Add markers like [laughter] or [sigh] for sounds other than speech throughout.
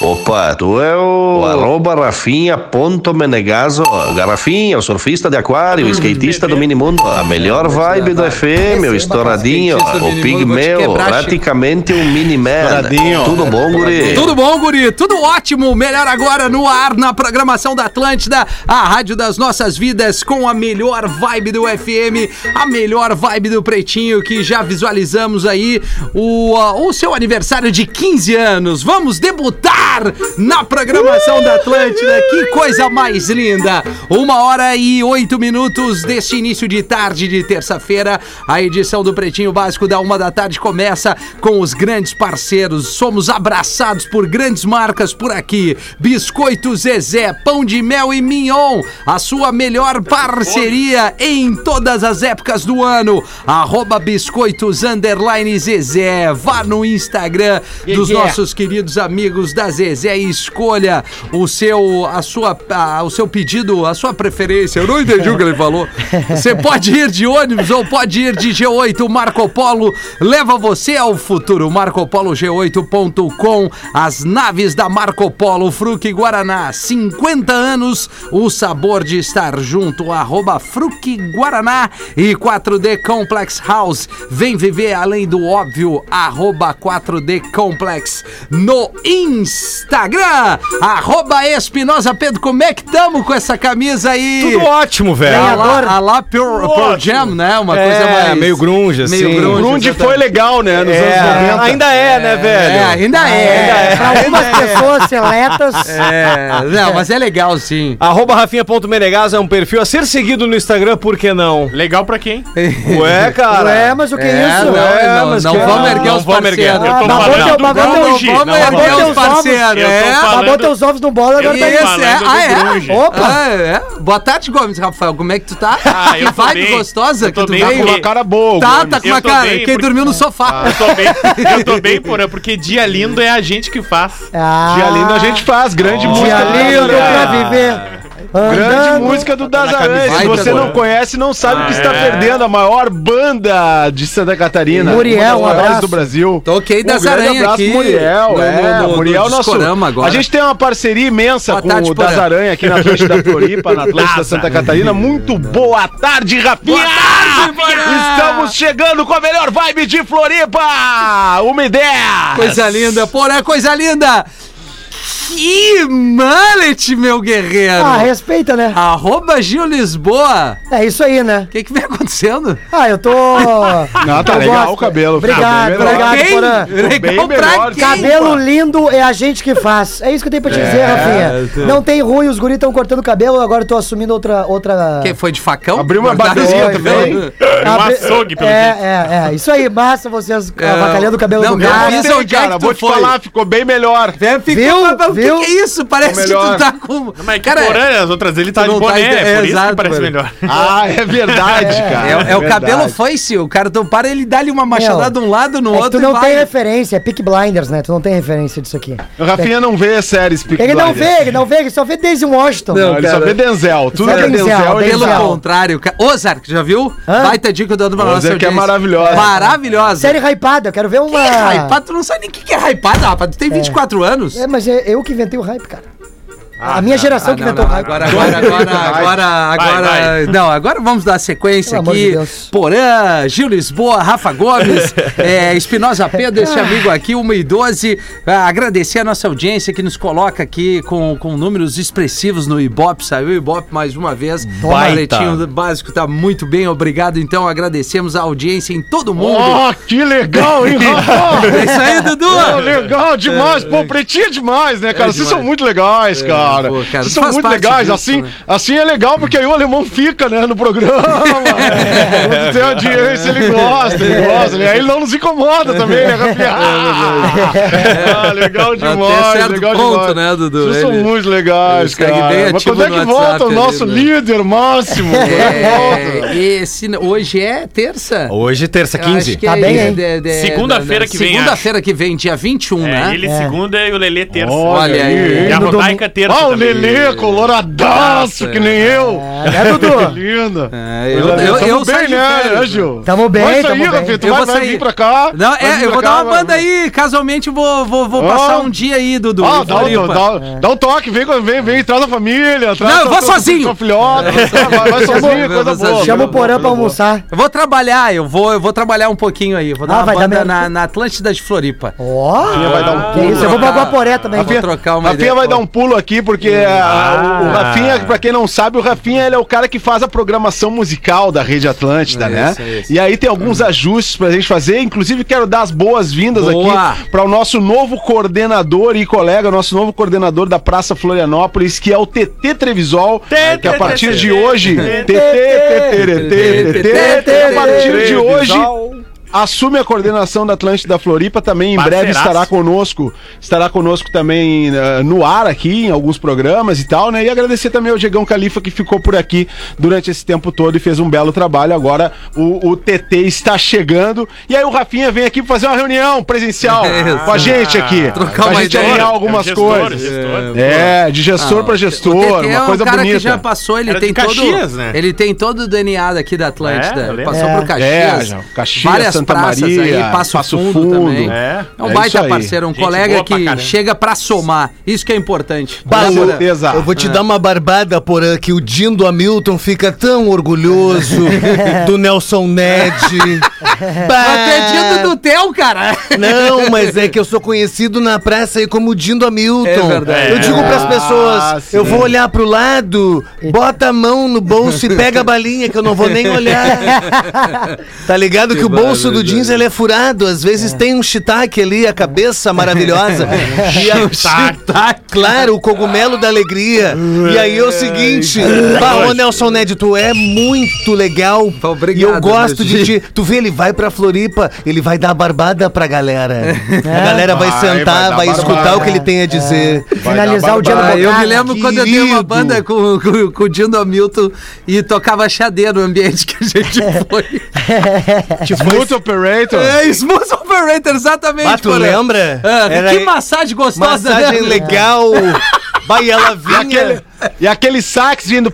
Opa, tu é o, o arroba Rafinha.menegaso. Garrafinha, o surfista de aquário, o skatista do Minimundo. A melhor vibe do FM, o estouradinho, o pigmeu, praticamente um mini-man. Tudo bom, guri? Tudo bom, guri? Tudo ótimo. Melhor agora no ar, na programação da Atlântida, a rádio das nossas vidas, com a melhor vibe do FM, a melhor vibe do Pretinho, que já visualizamos aí o, uh, o seu aniversário de 15 anos. Vamos debutar na programação da Atlântida. Que coisa mais linda! Uma hora e oito minutos deste início de tarde de terça-feira. A edição do Pretinho Básico da uma da tarde começa com os grandes parceiros. Somos abraçados por grandes marcas por aqui. Biscoito Zezé, Pão de Mel e Mignon. A sua melhor parceria em todas as épocas do ano. Arroba Biscoitos Underline Zezé. Vá no Instagram dos nossos queridos amigos da Zezé e escolha o seu, a sua, a- o seu pedido, a sua preferência. Eu não entendi o que ele falou. Você pode ir de ônibus ou pode ir de G8. Marco Polo leva você ao futuro. MarcoPoloG8.com. As naves da Marco Polo, Fruc Guaraná. 50 anos, o sabor de estar junto. Arroba Fruc Guaraná e 4D Complex House. Vem viver além do óbvio. Arroba 4D Complex no Instagram. Arroba Espinosa Pedro. Como é que tamo com essa camisa aí? Tudo ótimo, velho. A lá, a lá Pearl, Pearl Jam, né? Uma É, coisa mais... meio grunge, assim. Meio grunge. Grunge foi legal, né? Nos É, anos 90. ainda é, né, velho? É, ainda é. Pra algumas pessoas seletas. [laughs] É, não, mas é legal sim. Arroba Rafinha.menegas é um perfil a ser seguido no Instagram, por que não? Legal pra quem? Ué, [laughs] cara. Ué, mas o que é, É, isso? não, É, não, mas não que- vamos não, erguer não os vamos erguer. parceiros. Eu tô falando do grunge. Não, erguer os parceiros, Tô é. falando- Babou teus ovos no bolo, agora Eu tá isso. falando é, ah, é? Opa! Ah, é? Boa tarde, Gomes Rafael. Como é que tu tá? Ah, que vibe bem. gostosa que tu bem, veio. porque- Uma cara boa. Tá, Gomes. tá com uma cara. bem, Quem porque- dormiu no sofá. Eu tô bem, eu tô bem, [laughs] porra, porque dia lindo é a gente que faz. Ah, Dia lindo a gente faz. Grande música. Dia do lindo Dazaran. pra viver. Grande música do camiseta. Se você não conhece, não sabe o que está é. perdendo. A maior banda de Santa Catarina. Muriel, um abraço. do Brasil. Toquei das um grande aranhas abraço aqui. pro Muriel, no- é. no- no Muriel, nosso. Discorama agora. A gente tem uma parceria imensa Boa com tarde, o Porã. Das Aranha aqui na Atlântida Floripa, na Atlântida Santa Catarina. Muito boa tarde, Rafinha! Estamos chegando com a melhor vibe de Floripa! Uma ideia! Coisa linda, porra, coisa linda! Que mullet, meu guerreiro! Ah, respeita, né? Arroba Gil Lisboa. É isso aí, né? O que que vem acontecendo? Ah, eu tô. [laughs] Não, tá eu legal gosto. o cabelo. Obrigado, obrigado, Quem? Porã. Legal bem pra quem? Cabelo lindo é a gente que faz. É isso que eu tenho pra te dizer, Rafinha. Não tem ruim, os guris estão cortando o cabelo, agora eu tô assumindo outra. outra... Quem foi de facão? Abriu uma os também. cabelos? [laughs] Um açougue, pelo é, é, é. Isso aí, massa vocês É, avacalhando o cabelo não, do é que cara, vou te falar, ficou bem melhor. É, ficou, Viu? Mas o que que é isso? Parece que tu tá com... Mas que Cara, porã, as outras ele tá de não tá boné, ide- é é, por isso exato, que parece mano. melhor. [laughs] Ah, é verdade, cara. É, é o verdade. cabelo foice, o cara tu para, ele dá-lhe uma machadada de um lado no É que outro tu não e tem vai. referência, é Peak Blinders, né? Tu não tem referência disso aqui. O Rafinha não vê séries Peaky Ele não Blinders. vê, ele não vê, ele só vê Daisy Washington. Não, Ele só vê Denzel. Tudo é Denzel. Pelo contrário, Ozark, já viu? Baita dica do Eduardo Ozark é maravilhosa. Maravilhosa. Série hypada, eu quero ver uma. Hypado, tu não sabe nem o que que é hypado, rapaz. Tu tem 24 anos. É, mas é eu que inventei o hype, cara. A minha geração Ah, que não, inventou não, o hype. agora, agora, agora, agora, agora, vai. não, agora vamos dar sequência Pelo aqui. de. Porã, Gil Lisboa, Rafa Gomes, [laughs] é, Espinosa Pedro, esse amigo aqui, 1 e 12. Ah, agradecer a nossa audiência que nos coloca aqui com, com números expressivos no Ibope. Saiu o Ibope mais uma vez. O Baita. boletim básico tá muito bem, obrigado. Então agradecemos a audiência em todo mundo. Oh, que legal, hein, [laughs] Rafa? É isso aí, Dudu. Oh, legal demais. Pô, pretinho é demais, né, cara? É Vocês demais. são muito legais, cara. Pô, cara, Vocês são muito legais. disso, assim, né? assim é legal, porque aí o alemão fica, né, no programa. [laughs] Quando tem audiência, ele gosta, ele gosta. Aí ele não nos incomoda também, né, Rafinha? [laughs] Ah, legal demais, Até certo legal ponto, demais. né, Dudu? Vocês são Ele- muito legais, cara. Mas ativo quando é no que volta WhatsApp o nosso ali, né? líder máximo? Quando é que volta? É, esse, hoje é terça? Hoje, terça, Eu acho 15. que Tá é bem, hein? de- de- Segunda-feira da- que vem, Segunda-feira que vem, dia 21, É, né? ele É. segunda e o Lelê terça. Olha aí. E a Rodaica terça. Ah, o. Lelê, coloradaço, que nem eu. É, né, Dudu? [laughs] Que lindo. É, eu, eu, Tamo eu, saí bem, né, né, Gil? Tamo bem, Vai sair, tamo bem. Rafinha, tu Eu vai, vou vai sair. vir pra cá. Não, é, eu vou pra dar cá, uma vai- banda aí, casualmente vou, vou, vou Ah. passar um dia aí, Dudu. Ah, dá, um- dá, dá um toque, vem, vem, vem, traz a família. Traz Não, eu vou sozinho. Tua filhota, vai, vai sozinho, coisa boa. Chama o boa, Porã pra almoçar. Eu vou trabalhar, eu vou, eu vou trabalhar um pouquinho aí. Vou dar Ah, uma vai dar banda na, na Atlântida de Floripa. Ó, vai dar um isso, eu vou pra Guaporé também. Vou trocar uma ideia. vai dar um pulo aqui, porque a- o Rafinha, pra quem não sabe, o Rafinha ele é o cara que faz a programação musical da Rede Atlântida, É né? isso, é isso. E aí tem alguns ajustes pra gente fazer. Inclusive, quero dar as boas-vindas Boa. aqui para o nosso novo coordenador e colega, nosso novo coordenador da Praça Florianópolis, que é o TT Trevisol, que a partir de hoje. TT, TT, TT, a partir de hoje. Assume a coordenação da Atlântida Floripa também em breve Parceiraço. estará conosco, estará conosco também eh, no ar aqui em alguns programas e tal, né? E agradecer também ao Diegão Califa que ficou por aqui durante esse tempo todo e fez um belo trabalho. Agora o, o TT está chegando e aí o Rafinha vem aqui pra fazer uma reunião presencial Isso. com a gente aqui, Trocar pra uma gente ideia. alinhar É um algumas gestor, coisas. gestor. É, de gestor Ah, pra o gestor, é uma um coisa cara bonita. que já passou, ele Era tem de todo, Caxias, né? ele tem todo o DNA daqui da Atlântida. É, passou É. por Caxias, É, Caxias, várias Santa praças Maria, aí, Passo, Passo Fundo, Fundo. também. É. É um É baita parceiro, um Gente colega pra que caramba. chega pra somar. Isso que é importante. Com Né, certeza. Eu vou te dar uma barbada, Porã, que o Dindo Hamilton fica tão orgulhoso [laughs] do Nelson Ned. Dia do Theo, cara. Não, mas é que eu sou conhecido na praça aí como Dindo Hamilton. É verdade. Eu digo pras pessoas, Ah, eu vou olhar pro lado, bota a mão no bolso e pega a balinha, que eu não vou nem olhar. [laughs] Tá ligado que, o bolso do jeans ele é furado, às vezes tem um shiitake ali, a cabeça maravilhosa. [laughs] e a, Claro, o cogumelo da alegria. E aí é o seguinte, bah, ô Nelson Ned, tu é muito legal. Obrigado, e eu gosto de ti. Tu vê, ele vai pra Floripa, ele vai dar barbada pra galera. A galera vai, Vai, sentar, vai vai, escutar o que ele tem a dizer. Finalizar o dia no eu me lembro quando eu dei uma banda com, com, com o Dindo Hamilton e tocava xadê no ambiente que a gente foi. Smooth Operator. É, Smooth Operator, exatamente. Ah, tu lembra? Ah, Era que massagem gostosa, Massagem né? legal. [laughs] Vai, ela E vinha. aquele, e aquele sax vindo.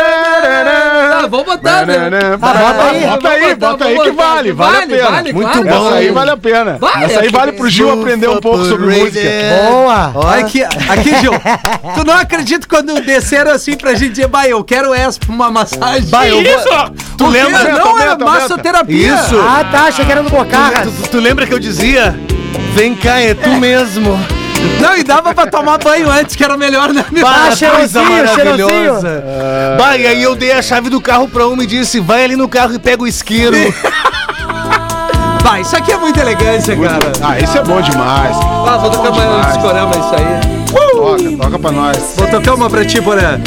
Ah, vou botar, né? Ah, bota aí. Bota aí, bota aí que vale, vale a pena. Muito claro. bom. Essa aí vale a pena. Vai, Essa aí é vale pro Gil aprender um pouco sobre música. Boa. Aqui, aqui, Gil. Tu não acredita quando desceram assim pra gente dizer, bah, eu quero essa pra uma massagem. Bah, eu vou- Isso! Tu lembra? Aumenta, Não, é aumenta, massoterapia. Isso. Ah, tá, achei que era no Bocarras. Tu, tu lembra que eu dizia? Vem cá, é tu mesmo. Não, e dava pra tomar banho antes, que era melhor, né? Ah, Bah, cheirosinho, maravilhosa. Bah, e aí eu dei a chave do carro pra uma e disse, vai ali no carro e pega o isqueiro. [laughs] Vai, isso aqui é muita elegância, cara. Ah, isso é bom demais. Ah, vou tocar um demais. discorama isso aí. Toca, toca pra nós. Vou tocar uma pra ti, Porã.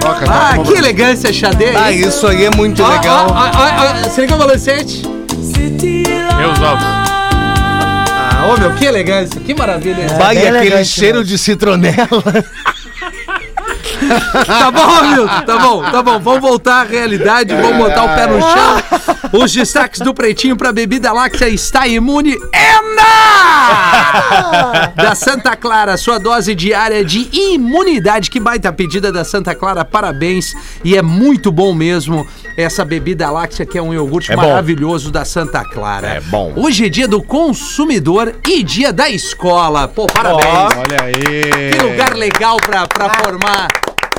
Toca, toca. Ah, uma que elegância, xadê. ah, isso aí é muito Ó, legal. ó, ó, ó, ó, Se liga o balancete. Meus ovos. Ô meu, que elegância, que maravilha. Vai, bem aquele elegante, cheiro de citronela. [laughs] [laughs] Tá bom, Milton, tá bom, tá bom. Vamos voltar à realidade, vamos botar o pé no chão. Os destaques do Pretinho pra bebida láctea está imune. Ena! Da Santa Clara, sua dose diária de imunidade. Que baita pedida da Santa Clara, parabéns. E é muito bom mesmo essa bebida láctea, que é um iogurte É bom. maravilhoso da Santa Clara. É bom. Hoje é dia do consumidor e dia da escola. Pô, parabéns. Olha aí. Que lugar legal pra, pra formar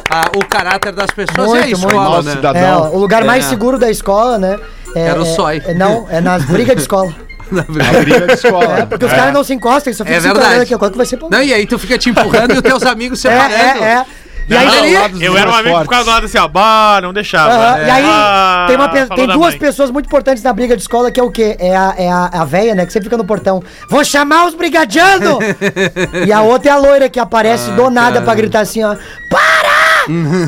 ah, o caráter das pessoas é a Muito, muito. escola, Nosso né? cidadão. É, o lugar mais É. seguro da escola, né? é- Era o é- sói. é- não, é nas brigas de escola. [laughs] A briga de escola. É, porque os caras não se encostam, eles só ficam É verdade. aqui. Qual que vai ser? Não, e aí tu fica te empurrando e os teus amigos É, separando. é, é. E Não, aí, não, Eu era um amigo que ficava do lado assim, ó. Bah, não deixava. Aham, É. E aí, Ah, tem, uma tem duas mãe. pessoas muito importantes na briga de escola, que é o quê? É a, é a, a véia, né? Que sempre fica no portão. Vou chamar os brigadianos! [laughs] e a outra é a loira que aparece do nada cara. pra gritar assim, ó. Para!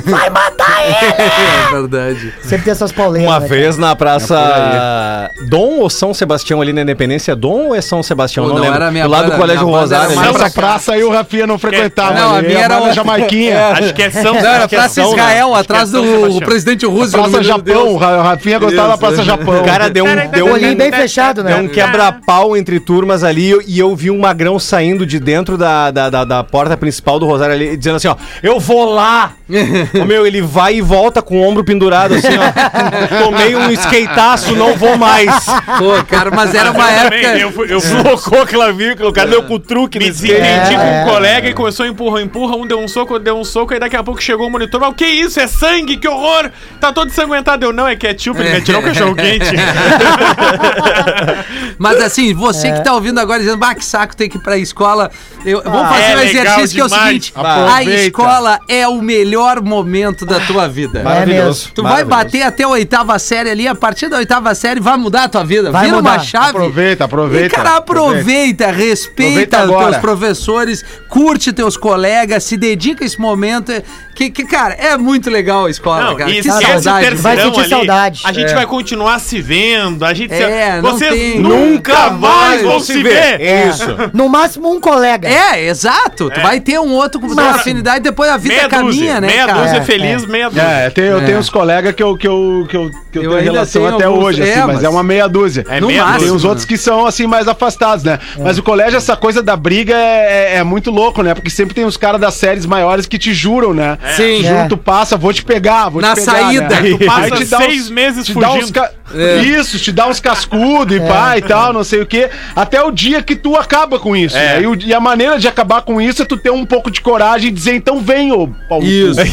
Vai matar ele! [laughs] É verdade. Sempre tem essas pauleiras. Uma né, vez na praça Dom ou São Sebastião ali na Independência, Dom ou é São Sebastião? Pô, não, não lembro. era a minha do lado do Colégio Rosário. Essa praça aí o Rafinha não frequentava. Não, a ali, minha [laughs] é era uma- Jamaiquinha. Acho que é São Não, era é Praça né? Israel, é atrás do presidente Roosevelt. Praça Japão, o Rafinha gostava da. Praça Japão. Cara, deu um, deu O um, olhinho bem fechado, Deu né? um quebra-pau entre turmas ali e eu vi um magrão saindo de dentro da, da, da, da porta principal do Rosário ali, dizendo assim, ó, eu vou lá! Ô, meu, ele vai e volta com o ombro pendurado, assim, ó. [laughs] Tomei um skateaço, não vou mais. Pô, cara, mas era uma Eu também, época... eu fui- eu fui- Deslocou a clavícula, o cara deu com o truque Me skate. desentendi com É, um colega e começou a empurra, empurra, um deu um soco, deu um soco, e daqui a pouco chegou o monitor, mas o que isso? É sangue, que horror! Tá todo ensanguentado. Eu, não, é ketchup, ele me atirou o cachorro quente. [laughs] Mas assim, você que tá ouvindo agora dizendo, bah, que saco tem que ir pra escola. Eu, vamos fazer é um exercício que é o seguinte: a Aproveita. escola é o melhor momento da tua vida. É mesmo. Tu vai bater até a oitava série ali, a partir da oitava série vai mudar a tua vida. Vai Vira uma mudar. chave. Aproveita, aproveita, E, cara, aproveita, respeita Aproveita teus professores, curte teus colegas, se dedica a esse momento. Que, que, cara, é muito legal a escola, Não, cara. e Que saudade. Vai sentir ali. saudade. A gente vai continuar se vendo, a gente... É, se... Vocês tem- nunca mais vão se ver. Isso. No máximo um colega. É, exato. Tu vai ter um outro com Mas- afinidade, depois a vida Meia caminha, dúzia, né, meia cara? dúzia É, feliz, meia dúzia. É, tem, eu tenho uns colegas que eu, que eu, que eu, que eu, Eu tenho relação tenho até alguns- hoje, assim, é, mas, mas- é uma meia dúzia. É No meia máximo. Tem uns outros que são, assim, mais afastados, né? Mas o colégio, essa coisa da briga é, é- é muito louco, né? Porque sempre tem os caras das séries maiores que te juram, né? Sim. Juro, É. tu passa, vou te pegar, vou Na te pegar. saída. né? Tu passa te dá seis uns- meses te dá uns fugindo. ca- É. Isso, te dá uns cascudos e pá e tal, não sei o quê. Até o dia que tu acaba com isso. É. né? E, e a maneira de acabar com isso é tu ter um pouco de coragem e dizer, então vem, ô Paulo. Isso. É, é.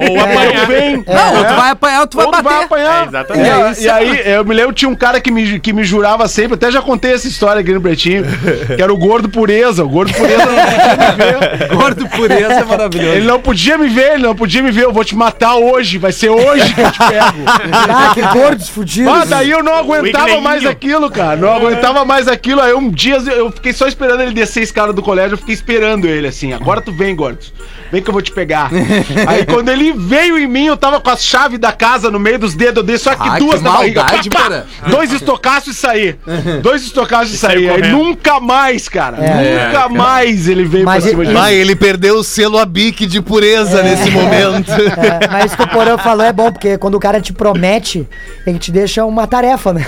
[laughs] Ou apanhar. vem. Não, ou É. tu vai apanhar tu vai bater. Apanhar. É, exatamente. E, É e aí, eu me lembro, tinha um cara que me, que me jurava sempre, até já contei essa história aqui no Pretinho, que era o Gordo Pureza. O Gordo Pureza não podia me ver. [laughs] Gordo pureza é maravilhoso. Ele não podia me ver, ele não podia me ver. Eu vou te matar hoje, vai ser hoje que eu te pego. [laughs] Ah, que gordos fudidos. Ah, daí eu não aguentava mais aquilo, cara. Não aguentava mais aquilo. Aí um dia eu fiquei só esperando ele descer a escada do colégio, eu fiquei esperando ele assim. Agora tu vem, Gordo. Vem que eu vou te pegar. Aí quando ele veio em mim, eu tava com a chave da casa no meio dos dedos, eu dei só que Ah, duas que na barriga. maldade, Pá, pá. Dois estocaços e saí. [laughs] Dois estocaços e saí. Aí nunca mais, cara. É. nunca mais ele veio Mas pra cima de mim. Vai, ele perdeu o selo a bique de pureza nesse momento. É, mas isso que o Porã falou é bom, porque quando o cara te promete, ele te deixa uma tarefa, né?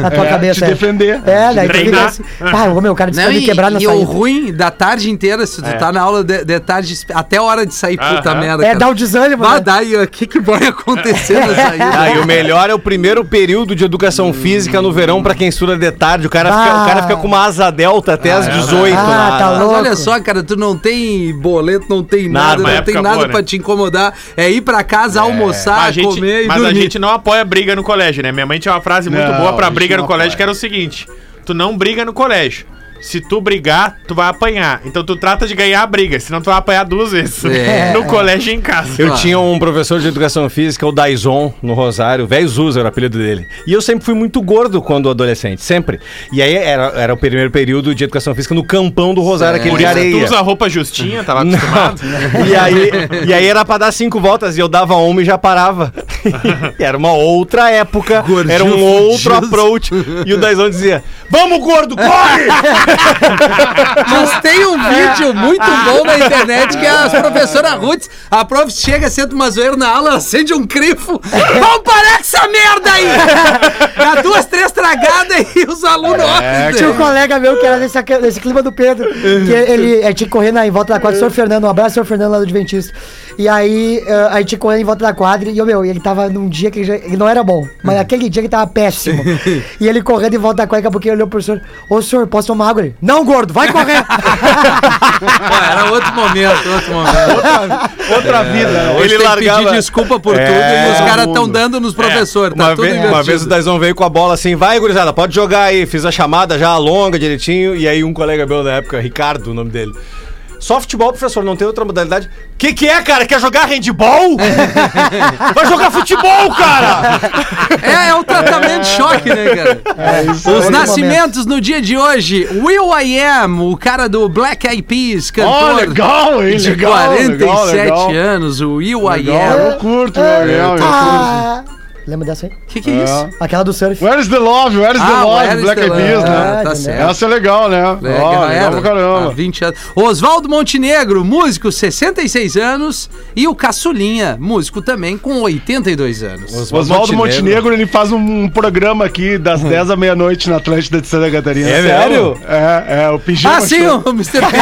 Na tua É, cabeça. te defender. É, daí tu fica Treinar. assim, pá, ô, meu, o cara disse Não, pra me e, quebrar na e o saída. ruim da tarde inteira, se tu É. tá na aula de, de tarde, até hora de sair, puta Aham. merda. É, cara. dá o desânimo, Vai né? dar aí, o que, que vai acontecer saída? Ah, e o melhor é o primeiro período de educação física no verão pra quem estuda de tarde. O cara, fica, Ah. o cara fica com uma asa delta até às 18 Ah, lá. tá lá. Mas louco. olha só, cara, tu não tem boleto, não tem Nada, nada, não época tem nada boa, né? pra te incomodar. É ir pra casa, almoçar, Mas, a gente, comer e mas a dormir. gente não apoia briga no colégio, né? Minha mãe tinha uma frase muito Não, boa pra a gente briga não no colégio, apoia. que era o seguinte: tu não briga no colégio. Se tu brigar, tu vai apanhar. Então tu trata de ganhar a briga, senão tu vai apanhar duas vezes. É. [laughs] No colégio e em casa. Eu tinha um professor de educação física, o Daison, no Rosário, velho Zuza era o apelido dele. E eu sempre fui muito gordo quando adolescente, sempre. E aí era, era o primeiro período de educação física no campão do Rosário, aquele Por de areia. tu usa roupa justinha, tava acostumado. [laughs] E aí, e aí era pra dar cinco voltas e eu dava uma e já parava. [laughs] E era uma outra época, Gordinho era um outro fudido. approach. E o Daison dizia: Vamos, gordo, corre! Mas tem um vídeo muito bom na internet que é as professoras Ruth, a prof chega, senta uma zoeira na aula, acende um crifo. Vamos parar com essa merda aí! Dá duas, três tragadas e os alunos olham. Tinha um colega meu que era nesse, nesse clima do Pedro, que ele, ele tinha que correr na, em volta da quadra, o senhor Fernando, um abraço, senhor Fernando lá do Adventista. E aí, eh, a gente correr em volta da quadra, e, ô, meu, ele tava num dia que ele, já- ele não era bom, mas aquele dia que tava péssimo. [laughs] E ele correndo em volta da quadra, daqui a pouquinho ele olhou pro senhor, ô senhor, posso tomar água? Ele, não, gordo, vai correr! [laughs] Pô, era outro momento, outro momento. [laughs] Outra vida. né? Hoje Ele largava- pedir desculpa por É, tudo e os caras mundo. estão dando nos professores. tá Uma, tudo vez, uma vez o Daison veio com a bola assim, vai, gurizada, pode jogar aí. Fiz a chamada já longa, direitinho, e aí um colega meu da época, Ricardo, o nome dele. Softball, professor, não tem outra modalidade. Que que é, cara? Quer jogar handball? [laughs] Vai jogar futebol, cara! É, é o tratamento de choque, né, cara? É Os outro nascimentos no dia de hoje. Will I Am, o cara do Black Eyed Peas, Ó, cantor legal, hein? de Legal, 47 legal, legal. anos, o Will I Am. eu curto, I Am, eu curto. Ah, lembra dessa aí? Que que é isso? Aquela do surf. Where's the Love? Where's the Ah, Love? Where is Black the Eyed Peas, né? Ah, tá certo. Essa é legal, né? É, Ó, que não legal pra caramba. Há 20 anos. Oswaldo Montenegro, músico, 66 anos. E o Caçulinha, músico também, com 82 anos. Oswaldo Montenegro, ele faz um, programa aqui das 10 à meia-noite na Atlântida de Santa Catarina. É sério? É, é, o Pijama Ah, sim, Show. o Mr. [laughs]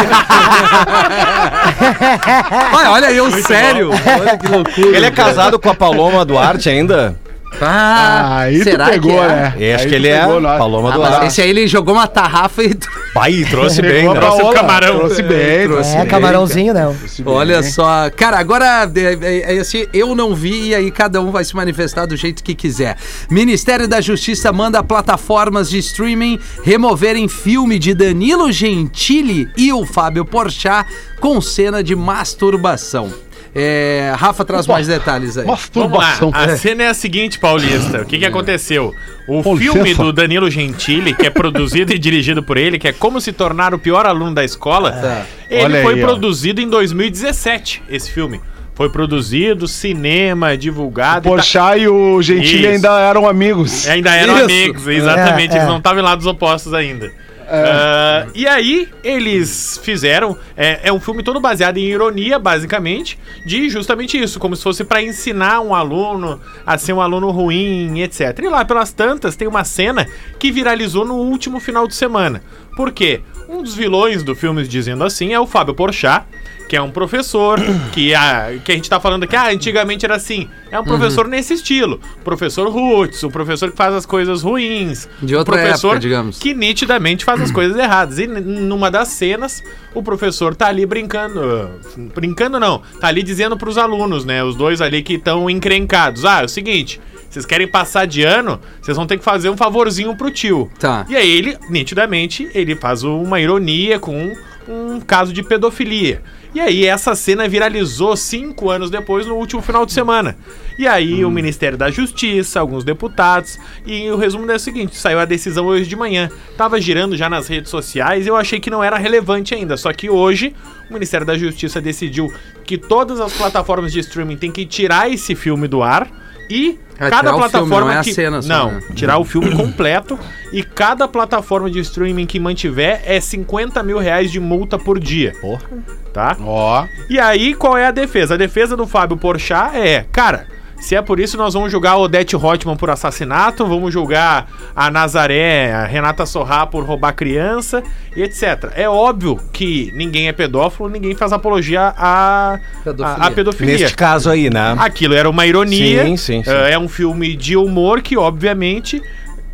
Olha, olha eu, sério. Olha que loucura. Ele é casado com a Paloma Duarte ainda? Ah, Aí tu será pegou, que é? né? Eu acho Aí que tu ele é pegou, né? Paloma Ah, mas Duarte. esse aí ele jogou uma tarrafa e. Pai, trouxe [laughs] bem, né? Paola, camarão. Trouxe bem, trouxe É, bem. camarãozinho, né? trouxe bem. Olha só, cara, agora é, é, é assim, eu não vi e aí cada um vai se manifestar do jeito que quiser. Ministério da Justiça manda plataformas de streaming removerem filme de Danilo Gentili e o Fábio Porchat com cena de masturbação. É, Rafa traz mais detalhes aí. Vamos Masturbação. lá, a cena é a seguinte, Paulista. O que, que aconteceu? O Com filme licença. do Danilo Gentili, que é produzido e [laughs] dirigido por ele, que é Como se tornar o pior aluno da escola, ele Olha foi aí, ó. produzido em 2017, esse filme. Foi produzido, cinema, divulgado. e tá- Porchat e o Gentili Isso. ainda eram amigos. Ainda eram Isso. amigos, exatamente. É, Eles é. não estavam em lados opostos ainda. Ah, e aí, eles fizeram. É, é um filme todo baseado em ironia, basicamente, de justamente isso, como se fosse pra ensinar um aluno a ser um aluno ruim, etc. E lá pelas tantas, tem uma cena que viralizou no último final de semana. Por quê? Um dos vilões do filme, dizendo assim, é o Fábio Porchat, que é um professor, [clears throat] que a, que a gente tá falando aqui, ah, antigamente era assim. É um professor nesse estilo. Professor roots, o professor que faz as coisas ruins. De outra professor época, digamos. que nitidamente faz as [clears throat] coisas erradas. E numa das cenas, o professor tá ali brincando. Brincando não, tá ali dizendo pros alunos, né? Os dois ali que estão encrencados. Ah, é o seguinte. Vocês querem passar de ano, vocês vão ter que fazer um favorzinho pro tio. Tá. E aí ele, nitidamente, ele faz uma ironia com um caso de pedofilia. E aí essa cena viralizou cinco anos depois, no último final de semana. E aí o Ministério da Justiça, alguns deputados, e o resumo é o seguinte, saiu a decisão hoje de manhã. Tava girando já nas redes sociais, eu achei que não era relevante ainda, só que hoje o Ministério da Justiça decidiu que todas as plataformas de streaming têm que tirar esse filme do ar e Ah, cada filme, plataforma não é a que cena só, não, né? tirar o filme [clears throat] completo e cada plataforma de streaming que mantiver é 50 mil reais de multa por dia. Porra. Tá? Ó. E aí, qual é a defesa? A defesa do Fábio Porchat é, cara, se é por isso, nós vamos julgar a Odete Reutemann por assassinato, vamos julgar a Nazaré, a Renata Sorrá por roubar criança e etc. É óbvio que ninguém é pedófilo, ninguém faz apologia à Pedofilia. à- à pedofilia. Neste caso aí, né? Aquilo era uma ironia. Sim, sim, sim. eh, É um filme de humor que, obviamente,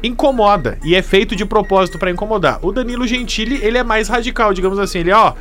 incomoda. E é feito de propósito pra incomodar. O Danilo Gentili, ele é mais radical, digamos assim. Ele, ó.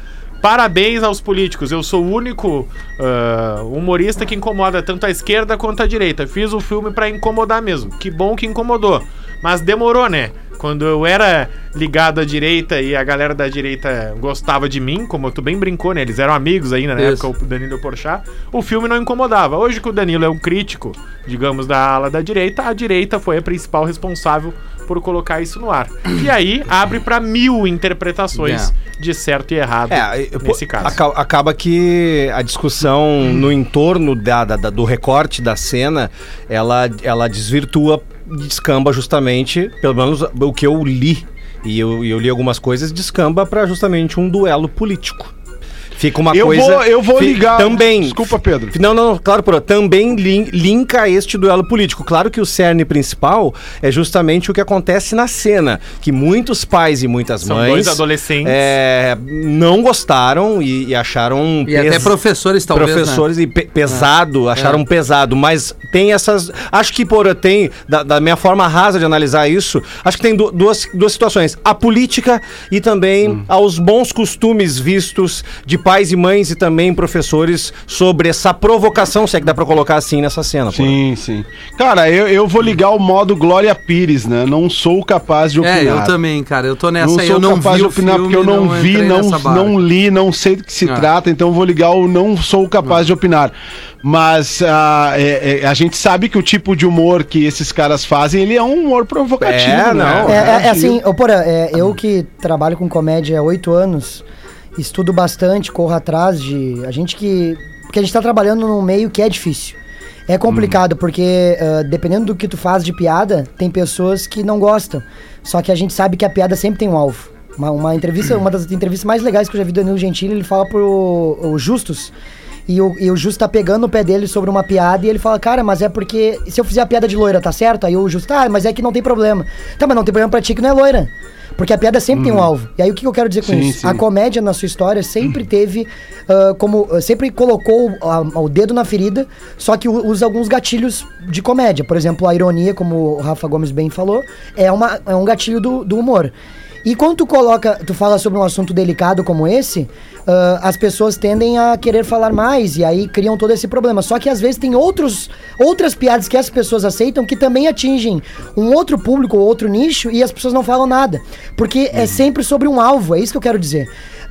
Parabéns aos políticos. Eu sou o único ah, humorista que incomoda tanto a esquerda quanto a direita. Fiz o filme pra incomodar mesmo. Que bom que incomodou. Mas demorou, né? Quando eu era ligado à direita e a galera da direita gostava de mim, como tu bem brincou, né? Eles eram amigos ainda na Isso. época, o Danilo Porchat. O filme não incomodava. Hoje que o Danilo é um crítico, digamos, da ala da direita, a direita foi a principal responsável por colocar isso no ar. E aí abre pra mil interpretações de certo e errado É, nesse caso. aca- acaba que a discussão no entorno da, da- do recorte da cena, ela, ela desvirtua, descamba justamente, pelo menos o que eu li, e eu, e eu li algumas coisas, descamba para justamente um duelo político. Fica uma Eu coisa. vou- eu vou ligar- Também. Desculpa, Pedro. Não, não, não, claro, Pro, também lin- linka este duelo político. Claro que o cerne principal é justamente o que acontece na cena, que muitos pais e muitas São mães dois adolescentes. é, não gostaram e, e acharam E até professores, talvez. né? professores e pe- pesado, acharam pesado, mas tem essas, acho que por tem da, da minha forma rasa de analisar isso, acho que tem du- duas, duas situações, a política e também Hum. aos bons costumes vistos de pais e mães e também professores sobre essa provocação, se é que dá pra colocar assim nessa cena. pô. Sim, sim. Cara, eu, eu vou ligar o modo Glória Pires, né? Não sou capaz de opinar. É, eu também, cara. Eu tô nessa Não aí. sou Eu não capaz vi de o opinar filme, porque eu não, vi, não, nessa barra. não li, não sei do que se Ah. trata, então eu vou ligar o não sou capaz de opinar. Mas ah, é- é- a gente sabe que o tipo de humor que esses caras fazem, ele é um humor provocativo, É, né? não, É, é- é assim, ô, Porã, é, eu que trabalho com comédia há oito anos, estudo bastante, corro atrás de. A gente que. Porque a gente tá trabalhando num meio que é difícil. É complicado, porque ah, dependendo do que tu faz de piada, tem pessoas que não gostam. Só que a gente sabe que a piada sempre tem um alvo. Uma, uma entrevista, uma das entrevistas mais legais que eu já vi do Danilo Gentili, ele fala pro o Justus. E o, e o Justo tá pegando o pé dele sobre uma piada e ele fala, cara, mas é porque se eu fizer a piada de loira, tá certo? Aí o Justo, ah, mas é que não tem problema. Tá, mas não tem problema pra ti que não é loira. Porque a piada sempre tem um alvo. E aí o que eu quero dizer com Sim, isso? sim. A comédia na sua história sempre teve ah, como. ah, sempre colocou a- o dedo na ferida, só que usa alguns gatilhos de comédia. Por exemplo, a ironia, como o Rafa Gomes bem falou, é, uma, é um gatilho do, do humor. E quando tu coloca, tu fala sobre um assunto delicado como esse, ah, as pessoas tendem a querer falar mais e aí criam todo esse problema. Só que às vezes tem outros, outras piadas que as pessoas aceitam que também atingem um outro público ou outro nicho e as pessoas não falam nada. Porque é sempre sobre um alvo, é isso que eu quero dizer.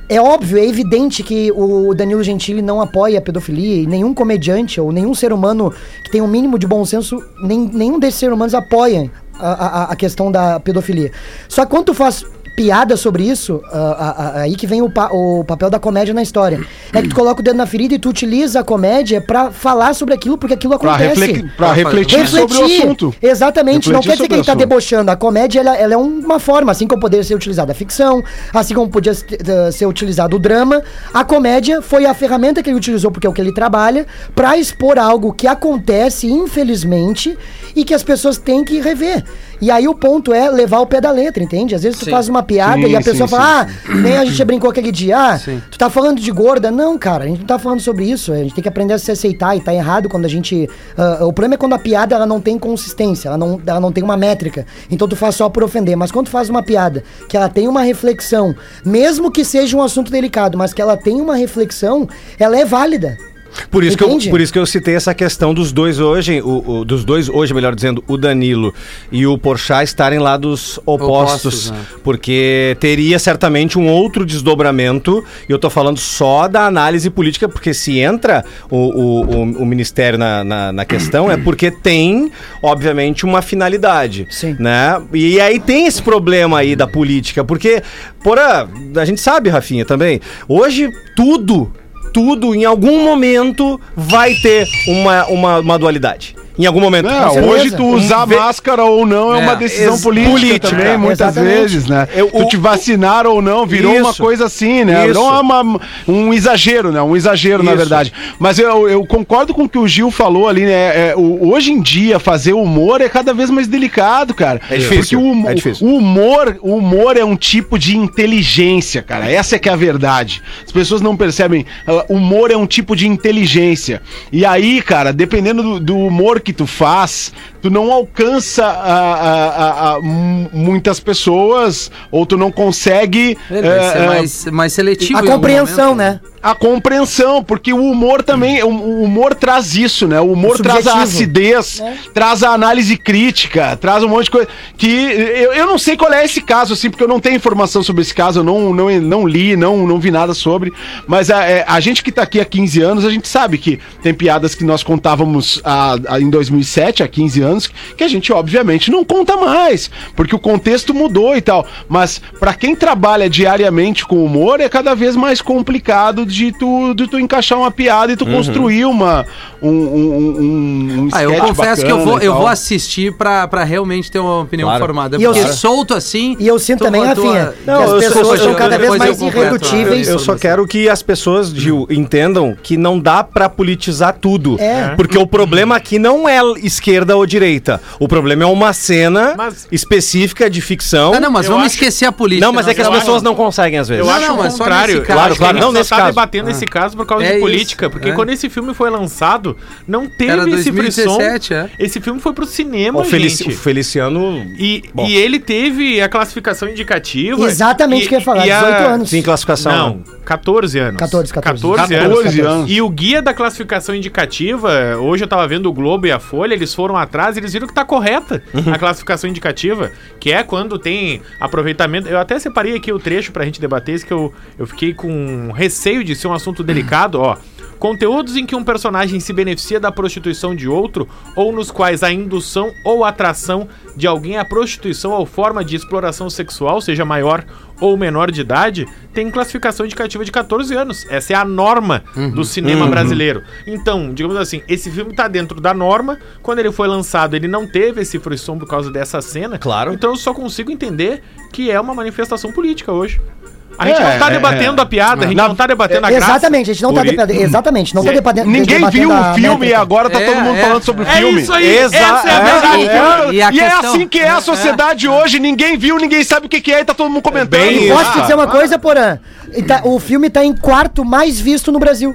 É óbvio, é evidente que o Danilo Gentili não apoia a pedofilia e nenhum comediante ou nenhum ser humano que tem um mínimo de bom senso, nem, nenhum desses seres humanos apoia a, a, a questão da pedofilia. Só que quando tu faz piada sobre isso, ah, ah, ah, aí que vem o, pa- o papel da comédia na história. É que tu coloca o dedo na ferida e tu utiliza a comédia pra falar sobre aquilo, porque aquilo Pra, acontece. refle- pra refletir, sobre o assunto. Exatamente, não Refletir quer dizer que ele tá debochando. A comédia, ela, ela é uma forma, assim como poderia ser utilizada a ficção, assim como podia eh, ser utilizado o drama. A comédia foi a ferramenta que ele utilizou, porque é o que ele trabalha, pra expor algo que acontece, infelizmente, e que as pessoas têm que rever. E aí o ponto é levar o pé da letra, entende? Às vezes tu Sim. faz uma piada Sim, e a pessoa sim, fala, sim, ah, nem a gente brincou aquele dia, ah, tu tá falando de gorda. Não, cara, a gente não tá falando sobre isso. A gente tem que aprender a se aceitar e tá errado quando a gente. ah, o problema é quando a piada ela não tem consistência, ela não, ela não tem uma métrica. Então tu faz só por ofender. Mas quando tu faz uma piada que ela tem uma reflexão, mesmo que seja um assunto delicado, mas que ela tem uma reflexão, ela é válida. Por isso, que eu, por isso que eu citei essa questão dos dois hoje, o, o- dos dois hoje, melhor dizendo, o Danilo e o Porchat estarem lá dos opostos, Opostos, né? porque teria certamente um outro desdobramento, e eu tô falando só da análise política, porque se entra o, o, o- o Ministério na, na, na questão, é porque tem, obviamente, uma finalidade, Sim. né? E aí tem esse problema aí da política, porque, porra, a gente sabe, Rafinha, também, hoje tudo tudo, em algum momento, vai ter uma, uma, uma dualidade. Em algum momento. Não, hoje tu usar Um máscara ou não é, É, uma decisão política, política, também, muitas exatamente. vezes, né? Eu- tu o- te vacinar ou não, virou uma Isso. coisa assim, né? Virou Isso. uma- um exagero, né? Um exagero, na Isso. verdade. Mas eu, eu concordo com o que o Gil falou ali, né? É, o- hoje em dia, fazer humor é cada vez mais delicado, cara. É difícil, Porque o, humo- é difícil. o humor, o humor é um tipo de inteligência, cara. Essa é que é a verdade. As pessoas não percebem. Humor é um tipo de inteligência. E aí, cara, dependendo do, do humor que tu faz, tu não alcança a- a- a- muitas pessoas ou tu não consegue Ele vai eh, ser eh, mais, mais seletivo. A compreensão, momento. né? A compreensão, porque o humor também, o- o humor traz isso, né? O humor traz a acidez, traz a análise crítica, traz um monte de coisa que eu, eu não sei qual é esse caso, assim, porque eu não tenho informação sobre esse caso, eu não, não, não li, não, não vi nada sobre, mas a, é, a gente que tá aqui há 15 anos, a gente sabe que tem piadas que nós contávamos a- a- em 2007, há 15 anos, que a gente obviamente não conta mais, porque o contexto mudou e tal, mas pra quem trabalha diariamente com humor, é cada vez mais complicado de tu, de tu encaixar uma piada e tu construir uma um, um, um, um Ah, eu confesso que eu vou, eu vou assistir pra, pra realmente ter uma opinião Claro. formada. E eu Porque sei- solto assim. E eu sinto também, Rafinha, que as pessoas só- cada vez mais irredutíveis. Eu só quero que as pessoas, Gil, entendam que não dá pra politizar tudo. É. Porque o problema aqui não é esquerda ou direita. O problema é uma cena Mas- específica de ficção. Ah, não, mas Eu vamos acho- esquecer a política. Não, mas é que as pessoas não conseguem às vezes. Eu acho o mas só contrário. Claro, claro, A gente não nesse caso. Debatendo esse caso por causa É de isso, política. Porque é. quando esse filme foi lançado, não teve Era esse frisson. 2017, é. Esse filme foi pro cinema, O, Felici- gente. o Feliciano. E, Bom. e ele teve a classificação indicativa. Exatamente o que eu ia falar, e a- 18 anos. Sim, classificação. Não, 14 anos. 14, 14. 14 14 anos. anos. E o guia da classificação indicativa, hoje eu tava vendo o Globo e a Folha, eles foram atrás e eles viram que tá correta Uhum. a classificação indicativa, que é quando tem aproveitamento. Eu até separei aqui o trecho pra gente debater isso, que eu, eu fiquei com receio de ser um assunto delicado, ó. Conteúdos em que um personagem se beneficia da prostituição de outro, ou nos quais a indução ou atração de alguém à prostituição ou forma de exploração sexual, seja maior ou menor de idade, tem classificação indicativa de 14 anos. Essa é a norma do cinema brasileiro. Então, digamos assim, esse filme tá dentro da norma. Quando ele foi lançado, ele não teve esse frisson por causa dessa cena. Claro. Então eu só consigo entender que é uma manifestação política hoje. A gente É, não tá é, debatendo é. a piada, a gente Na- não tá debatendo a graça. Exatamente, a gente não tá Por i- debatendo. Exatamente, não tá debatendo. Ninguém viu o filme e agora tá É, todo mundo é. falando sobre o É filme. isso aí, Exa- essa é a é, verdade. É, E a e é assim que é a sociedade hoje. Ninguém viu, ninguém sabe o que, que é e tá todo mundo comentando. bem E isso. posso te dizer uma coisa, Porã? E tá- o filme tá em quarto mais visto no Brasil.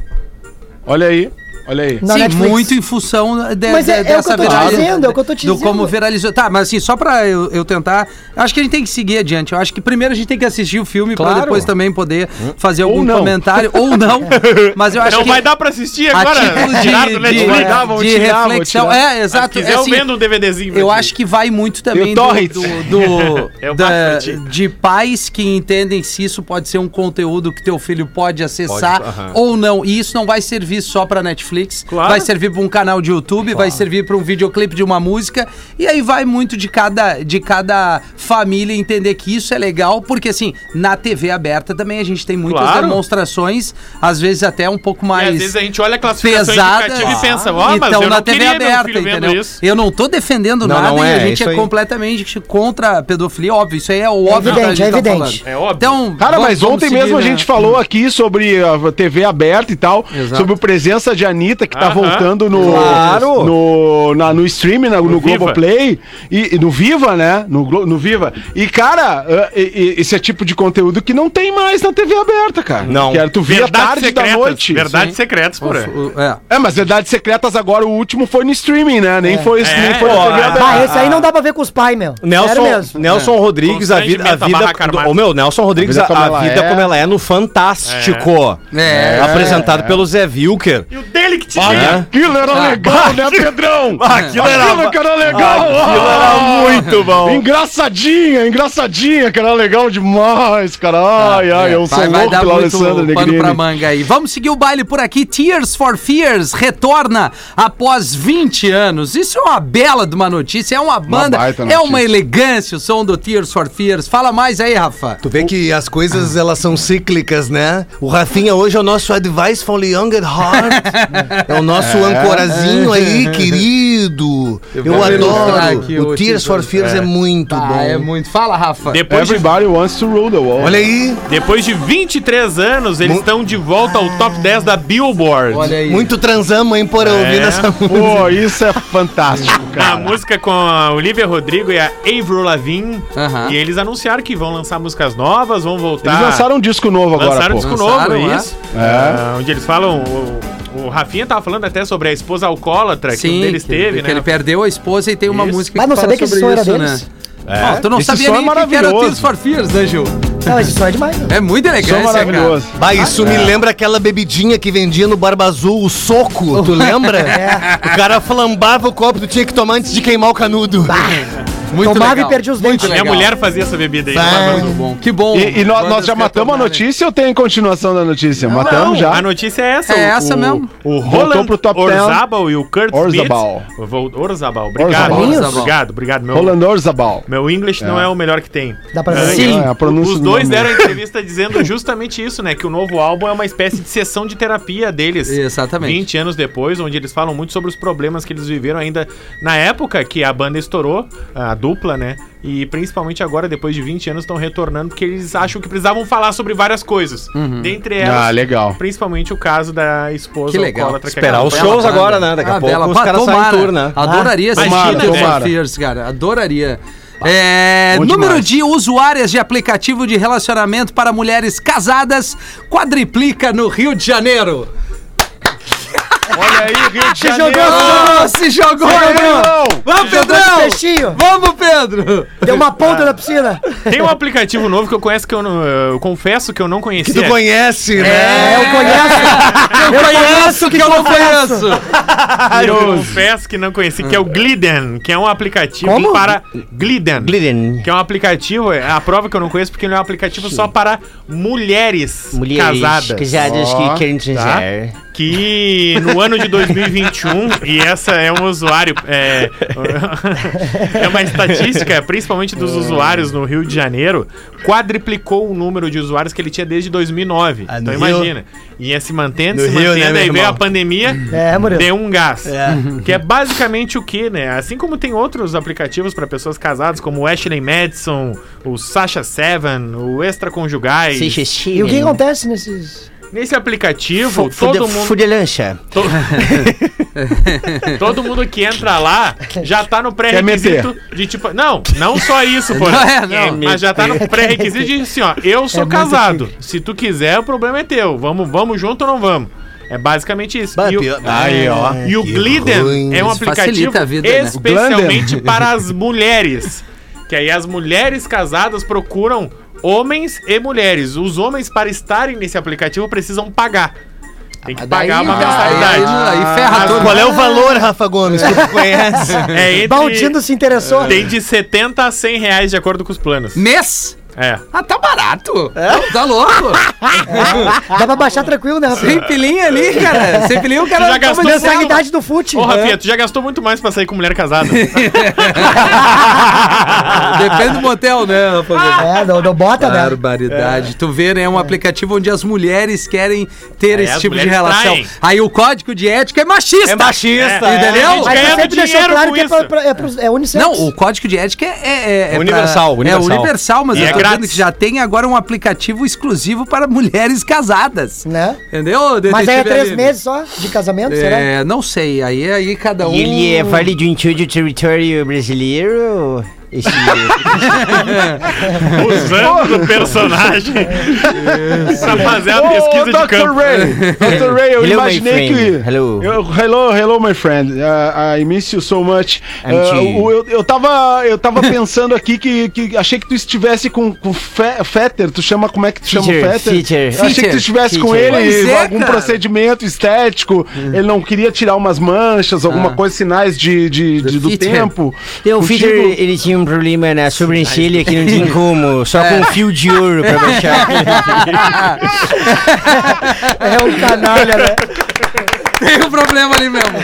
Olha aí, olha aí. Na Sim, Netflix. muito em função de, Mas é- de- é o que eu tô te virali- dizendo, é o que eu tô te do dizendo. como viralizou. Tá, mas assim, só pra eu, eu tentar. Acho que a gente tem que seguir adiante. Eu acho que primeiro a gente tem que assistir o filme pra Claro. depois também poder fazer Ou algum não. comentário. Ou não. [laughs] Mas eu acho Não que. vai dar pra assistir agora. título tirar do de, de, de tirar, reflexão. tirar. É, exato. Se quiser, assim, eu vendo um DVDzinho. pra eu acho que vai muito também o do, do, [laughs] do- da- pra de pais que entendem se isso pode ser um conteúdo que teu filho pode acessar Pode, ou não. E isso não vai servir só pra Netflix, Claro. vai servir pra um canal de YouTube, vai servir pra um videoclipe de uma música. E aí vai muito de cada, de cada família entender que isso é legal, porque assim, na TV aberta também a gente tem muitas Claro. demonstrações, às vezes até um pouco E mais às vezes a gente olha a classificação pesadas indicativa e pensa, ó, mas então eu na não TV queria meu aberta, entendeu? isso. Eu não tô defendendo Não, nada não e é, a é gente é completamente contra a pedofilia, óbvio, isso aí é o óbvio evidente, que a gente é tá evidente. falando. É óbvio. Então, Cara, vamos- mas ontem seguir, mesmo a né? gente falou aqui sobre a TV aberta e tal, Exato. sobre a presença de Anitta, que tá Aham. voltando no, Claro. no, na- no stream, na- no, Viva. Globoplay, e, e no Viva, né? No, Glo- no Viva. E, cara, eh, e- e- esse é tipo de conteúdo que não tem mais na TV aberta, cara. Não. Que era tu via tarde da noite. Verdades secretas, por aí. O- o- é. É, mas Verdades Secretas agora, o último foi no streaming, né? Nem foi, É, nem foi na ó, TV é. aberta. Ah, esse aí não dá pra ver com os pais, meu. Sério Nelson, mesmo. Nelson Rodrigues, a vida, a vida, barraca armada. Ô meu, Nelson Rodrigues, A a, vida como a ela vida é. como ela é no Fantástico. É. Apresentado pelo Zé Wilker. E o dele que te Ah, liga. Aquilo era legal, né, Pedrão? [laughs] Aquilo era- que era legal. Aquilo era muito bom. Engraçadinha, engraçadinha, que era legal demais, cara. Ai, ai, eu sou Vai, vai louco dar pelo muito Alessandro pano pra Negrini. manga aí. Vamos seguir o baile por aqui. Tears for Fears retorna após 20 anos. Isso é uma bela de uma notícia. É uma banda, baita é uma elegância o som do Tears for Fears. Fala mais aí, Rafa. Tu vê que as coisas elas são cíclicas, né? O Rafinha hoje é o nosso advice for the young at heart. [laughs] É o nosso ancorazinho aí, [laughs] querido. Eu, ilustrar adoro. aqui O Tears for Fears é, muito Ah, bom. é muito. Fala, Rafa. Depois de, Everybody wants to rule the world. Olha aí, depois de 23 anos, eles estão de volta ao top 10 da Billboard. Olha aí. muito transamos, hein, por ouvir É. essa música. Pô, isso é fantástico, [laughs] A cara. música com a Olivia Rodrigo e a Avril Lavigne. Aham. E eles anunciaram que vão lançar músicas novas, vão voltar. Eles lançaram um disco novo agora, Lançaram pô. disco Lançaram, novo, é? é isso? Ah, onde eles falam. O, o Rafinha tava falando até sobre a esposa alcoólatra que um Sim, deles que, teve, que né? ele perdeu a esposa e tem uma Isso. música Mas não fala sabia que esse sobre som era deles? né? Ó, tu não Esse sabia som é nem o que que era. Tears for Fears, né, Gil? Não, esse som é demais, meu. É muito Som elegante, maravilhoso. Bah, isso me lembra aquela bebidinha que vendia no Barba Azul, o soco, tu [laughs] lembra? O cara flambava o copo, tu tinha que tomar antes de queimar o canudo. [laughs] Muito Tomava legal. e perdia os dentes. Minha mulher fazia essa bebida aí. Vai. Bom. Que bom. E, e nós, nós já matamos a notícia ou tem continuação da notícia? matamos já. A notícia é essa. É o- essa o, mesmo. O Roland pro top 10. Orzabal e o Kurt Orzabal. Smith. Orzabal. Obrigado. Orzabal. Obrigado, obrigado. Meu, Roland Orzabal. meu English não é o melhor que tem. Dá pra Ah, ver. Sim. É, a pronúncia Os do dois nome. deram entrevista dizendo justamente isso, né? Que o novo álbum é uma espécie de sessão de terapia deles. Exatamente. 20 anos depois, onde eles falam muito sobre os problemas que eles viveram ainda na época que a banda estourou, a dupla, né? E principalmente agora, depois de 20 anos, estão retornando porque eles acham que precisavam falar sobre várias coisas. Dentre elas, Ah, legal. principalmente o caso da esposa Que legal. Esperar os shows agora, né? Daqui a Ah, pouco bela. os Pá, caras saem tour, né? Adoraria Tomara, assistir Tears for tomara. Fears, cara. Adoraria. É, número demais. de usuárias de aplicativo de relacionamento para mulheres casadas quadriplica no Rio de Janeiro. Olha aí, Rio de Se Janeiro. Oh, se jogou, Pedrão! Vamos, Jogou de Pedrão! peixinho. Vamos, Pedro! Deu uma ponta na piscina. Tem um aplicativo novo que eu conheço que eu, não- eu confesso que eu não conhecia. Que tu conhece, né? É, eu conheço. Eu conheço que eu não conheço! Eu confesso que não conheci, que é o Gliden, que é um aplicativo Como? para. Gliden. Gliden. Que é um aplicativo, é a prova que eu não conheço, porque ele é um aplicativo só para mulheres, Mulheres casadas. casadas Ó, que querem transar. Que no ano de 2021, e essa é um usuário, é, é uma estatística, principalmente dos usuários no Rio de Janeiro, quadriplicou o número de usuários que ele tinha desde 2009. Ah, então Rio? imagina. Ia se mantendo, No se Rio, né, mantendo, meu aí veio a pandemia, É, deu um gás. Que é basicamente o que, né? Assim como tem outros aplicativos para pessoas casadas, como o Ashley Madison, o Sasha Seven, o Extraconjugais. E o que acontece nesses. Nesse aplicativo, todo mundo. Fudelancha. To- [laughs] Todo mundo que entra lá já tá no pré-requisito de tipo. Não, não só isso, pô. [laughs] Não é, não. Mas já tá no pré-requisito de assim, ó. Eu sou É muito casado. Se tu quiser, o problema é teu. Vamos, vamos junto ou não vamos? É basicamente isso. Bah, E o- Aí, ó. e o Gliden ruim. é um aplicativo vida, né? especialmente para as mulheres. Que aí as mulheres casadas procuram homens e mulheres. Os homens, para estarem nesse aplicativo, precisam pagar. Tem que pagar uma Daí- mensalidade. Aí, aí ferra Ah, todo. Qual é o valor, Rafa Gomes, que tu [laughs] conhece? É entre... Baldindo se interessou. Tem de 70 a 100 reais de acordo com os planos. Mês? É. Ah, tá barato. Tá louco. [laughs] Dá pra baixar tranquilo, né, Sem Rafa? pilinha ali, cara. Sem pilinha o cara Já gastou Mensalidade do fute. Ô, Rafinha, tu já gastou muito mais pra sair com mulher casada. [laughs] Depende do motel, né, Rafael? É, não, não bota, né? Barbaridade. Tu vê, né? É um aplicativo onde as mulheres querem ter É, esse tipo de relação. traem. Aí o código de ética é machista. É machista. É, Entendeu? a gente Mas sempre deixou claro que é, pra, pra- é, pros- é unissex. Não, o código de ética é, é, é Universal, pra- universal. É universal, mas E é grátis. que já tem agora um aplicativo exclusivo para mulheres casadas. Né? Entendeu? Mas aí é três Aline? meses só de casamento, será? É, não sei. Aí, aí cada um. E ele é válido em todo o território brasileiro? Esse... [laughs] Usando o personagem [laughs] pra fazer a pesquisa de Dr. campo. Ray, Dr. Ray, eu Hello, imaginei que. Hello. Eu- hello, hello, my friend. Uh, I miss you so much. Uh, o- eu, eu tava, eu tava [laughs] pensando aqui que, que achei que tu estivesse com, com Fe- Fetter. Tu chama, como é que tu chama o Fetter? feature. Eu achei que tu estivesse com ele, é, algum cara. procedimento estético. Ele não queria tirar umas manchas, alguma Ah. coisa, sinais de, de, de- do feature. tempo. E o Peter, ele tinha um problema na sobrancelha que não tinha [laughs] como, só com um fio de ouro pra baixar. [laughs] É um canalha, né? [laughs] Tem um problema ali mesmo.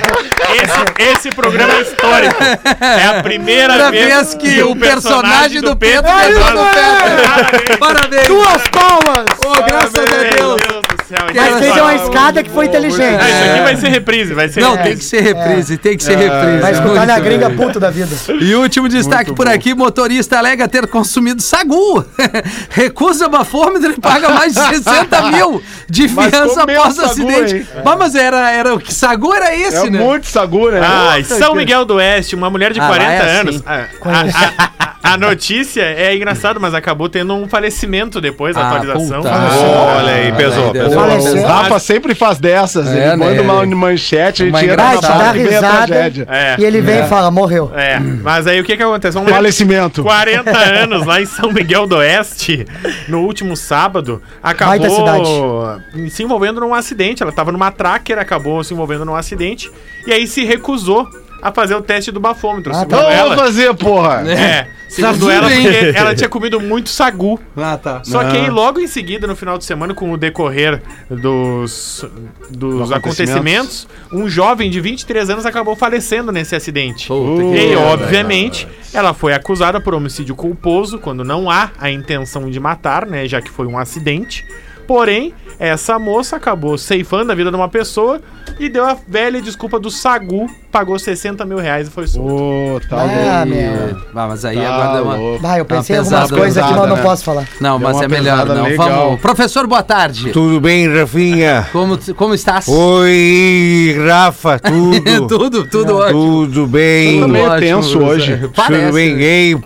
Esse, esse programa é histórico. É a primeira Primeira vez, vez que o personagem do Pedro casou casou no Pedro. Parabéns. Parabéns. Duas palmas! Ô, graças a Meu Deus. do céu. Mas uma escada que foi inteligente. Ah, isso aqui vai ser reprise, vai ser Não, reprise. tem que ser reprise, tem que ser reprise. Vai escutar na gringa puto da vida. E último destaque por aqui: motorista alega ter consumido sagu. [laughs] Recusa bafômetro e paga mais de [laughs] 60 mil de fiança após acidente. mas era, era o que sagu era esse, É né? muito sagu, né? Ah, em São Miguel do Oeste, uma mulher de Ah, lá 40 é assim. anos. A, a- a- a notícia é engraçada, mas acabou tendo um falecimento depois da Ah, atualização. puta. Olha aí, pesou, pesou. O Rafa sempre faz dessas. É, ele manda né? uma manchete, a gente entra na dá pauta e vem a risada. tragédia. É, E ele vem e fala, morreu. é. Mas aí o que que acontece? De Falecimento. 40 anos lá em São Miguel do Oeste, no último sábado, acabou se envolvendo num acidente. Ela estava numa tracker, acabou se envolvendo num acidente e aí se recusou a fazer o teste do bafômetro. Ah, tá. Vamos ela, fazer, porra. é, segundo ela, porque ela tinha comido muito sagu. Ah, tá. Só que aí, logo em seguida, no final de semana, com o decorrer dos, dos acontecimentos, um jovem de 23 anos acabou falecendo nesse acidente. Puta e aí, obviamente, ela foi acusada por homicídio culposo, quando não há a intenção de matar, né? Já que foi um acidente. Porém, essa moça acabou ceifando a vida de uma pessoa e deu a velha desculpa do sagu, pagou 60 mil reais e foi solto. Ô, tá Ah, louco. meu. Ah, mas aí Tá agora uma. louco. Vai, eu pensei em Uma algumas coisas aqui, mas eu não né? posso falar. Não, Deu mas é melhor não. legal. Vamos. Professor, boa tarde. Tudo bem, Rafinha? Como, como estás? Oi, Rafa, tudo? [laughs] tudo, tudo ótimo. Tudo bem? Tudo meio Ótimo, tenso hoje. Parece. Tudo bem, ei?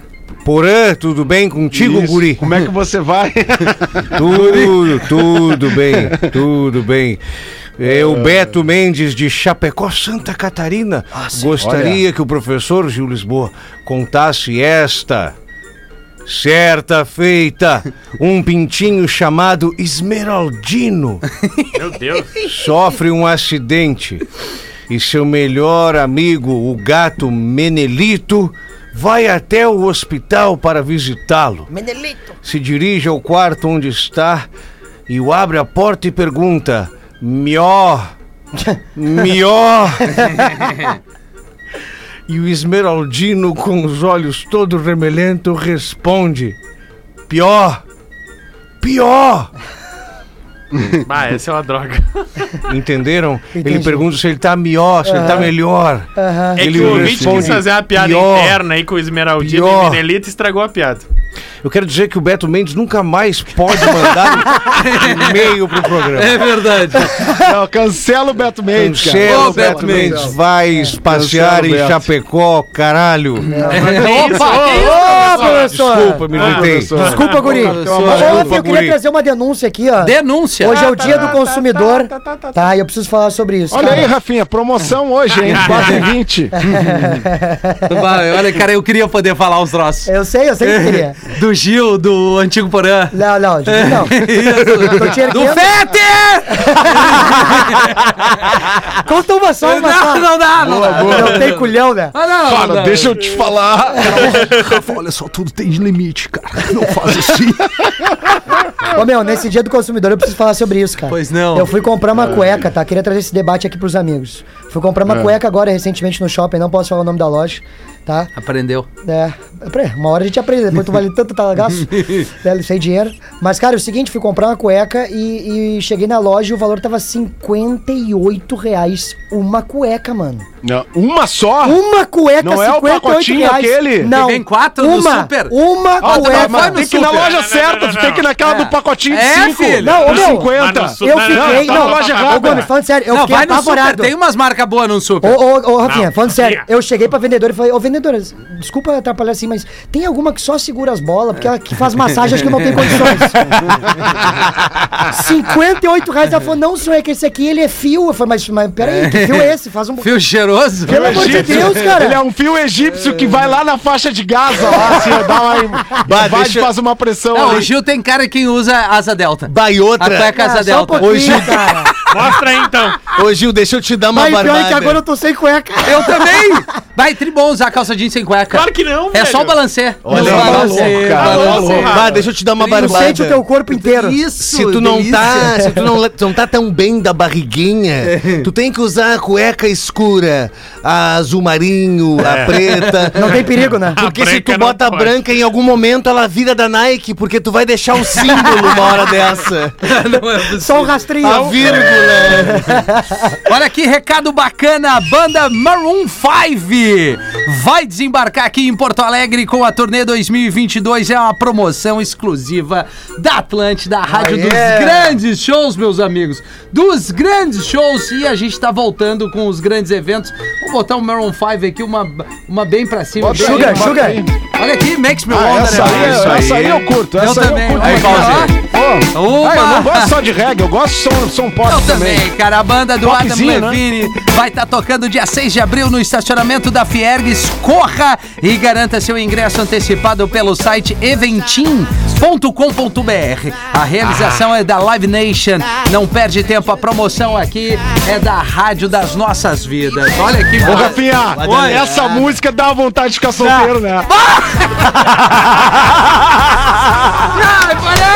Porã, tudo bem contigo, Isso. guri? Como é que você vai? [laughs] [laughs] Tudo, tudo bem, tudo bem. Eu, Beto Mendes, de Chapecó, Santa Catarina, gostaria que o professor Gil Lisboa contasse esta. Certa feita, um pintinho chamado Esmeraldino [laughs] Meu Deus. sofre um acidente e seu melhor amigo, o gato Menelito, vai até o hospital para visitá-lo. Menelito. Se dirige ao quarto onde está e o abre a porta e pergunta: Mió, Mió. e o Esmeraldino, com os olhos todo remelento, responde: Pior, pior. [laughs] Ah, essa é uma droga. [laughs] Entenderam? Ele Entendi. pergunta se ele tá melhor, se ele tá melhor. É Ele que o ouvinte quis fazer uma piada "Pior, interna aí com o Esmeraldino pior." e Menelito e estragou a piada. Eu quero dizer que o Beto Mendes nunca mais pode mandar um [laughs] e-mail pro programa. É verdade. Não, cancela o Beto Mendes, cara. Cancela o Beto Beto Mendes, Mendes. vai passear Cancela o em. Chapecó, caralho. Opa, que isso, Ô, professor? professor! Desculpa, me irritei. professor. Desculpa, guri. Professor. Ô, Rafinha, eu queria trazer uma denúncia aqui, ó. Denúncia. Hoje é o dia do consumidor, tá? E eu preciso falar sobre isso. Olha cara. aí, Rafinha, promoção hoje, hein? [laughs] 4 e 20. [laughs] Vai, olha, cara, eu queria poder falar os troços. Eu sei, eu sei que queria. Do Gil, do Antigo Porã. Não, não, Gil, não. [laughs] Tô te Do. Fetter! [laughs] Conta uma só, uma só. Não, não dá, não dá. Não tem culhão, né? Ah, não, não Cara, dá. deixa eu te falar. Olha só, tudo tem limite, cara. Não faz assim. [laughs] Ô, meu, nesse dia do consumidor eu preciso falar sobre isso, cara. Pois não. Eu fui comprar uma cueca, tá? Queria trazer esse debate aqui pros amigos. Fui comprar uma cueca agora recentemente no shopping, não posso falar o nome da loja, tá? Aprendeu. É, uma hora a gente aprende, depois tu vale [laughs] tanto talagaço, né, sem dinheiro. Mas, cara, é o seguinte, fui comprar uma cueca e, e cheguei na loja e o valor tava 58 reais uma cueca, mano. Não, Uma só? Uma cueca, Não é o pacotinho aquele? Não, Que vem quatro no uma, super? Uma Ah, tu cueca. vai- tem que ir na loja Não, não, certa, não, não, tem que ir naquela não. do pacotinho de É, 5. filho. Não, ô, por meu, 50. mas no su- Eu Não, fiquei, tá na não, loja ô, errada. Gomes, falando sério, eu não, fiquei vai no super. apavorado. Tem umas marcas boas no super. Ô, ô, ô, Rafinha, Não, falando sério, Rafinha. eu cheguei pra vendedora e falei, ô vendedora, desculpa atrapalhar assim, mas tem alguma que só segura as bolas, porque ela que faz massagem, acho que eu não tenho condições. [laughs] 58 reais, ela falou, não, senhor, é que esse aqui, ele é fio. Eu falei, mas, mas peraí, que fio é esse? Faz um... Fio cheiroso. Pelo amor de Deus, cara. Ele é um fio egípcio que vai lá na faixa de Gaza, lá, assim, dá uma. Bah, vai deixa- e faz uma pressão Não, o ali. Gil tem cara que usa asa delta. Bah, A outra. cueca asa Ah, só um delta. pouquinho, Hoje- cara. Mostra aí então. Ô, Gil, deixa eu te dar uma pior é que barbada. agora eu tô sem cueca. Eu também! Vai, tribom usar calça jeans sem cueca. Claro que não, É velho. só o balancê. Olha, tá balancê, cara, tá balancê. louco. Bah, deixa eu te dar uma Tu barbada. sente o teu corpo inteiro. Isso, Se tu não delícia. tá, se tu não, tu não tá tão bem da barriguinha, tu tem que usar a cueca escura, a azul marinho, a preta. Não tem perigo, né? Porque se branca tu não bota a pode. branca, em algum momento ela vira da Nike, porque tu vai deixar o símbolo uma hora dessa. Não é possível. Só um rastrinho. A vírgula. [laughs] Olha que recado bacana, a banda Maroon 5 vai desembarcar aqui em Porto Alegre com a turnê 2022. É uma promoção exclusiva da Atlântida, a rádio dos grandes shows, meus amigos. Dos grandes shows e a gente tá voltando com os grandes eventos. Vou botar o Maroon 5 aqui, uma, uma bem pra cima. Bota bem aí, Sugar, bota sugar. aí. Olha aqui, Makes Me Ah, Wonder. essa aí, né? essa, Isso aí. aí eu curto. Eu Essa aí também. eu curto. Pô, ah, eu não gosto só de reggae, eu gosto de som, som pop Eu também. também, cara. A banda do Adam Popzinho, né? Levine vai estar tocando dia 6 de abril no estacionamento da Fiergues. Corra e garanta seu ingresso antecipado pelo site eventim.com.br. A realização é da Live Nation. Não perde tempo, a promoção aqui é da Rádio das Nossas Vidas. Olha que Ô, bom. Rafinha, Oi. essa música dá vontade de ficar solteiro, né? Ai, parei!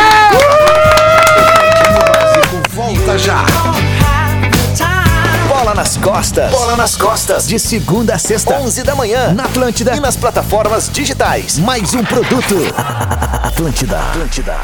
Volta já. Bola nas costas. Bola nas costas. De segunda a sexta, 11 da manhã. Na Atlântida e nas plataformas digitais. Mais um produto. [laughs] Atlântida. Atlântida.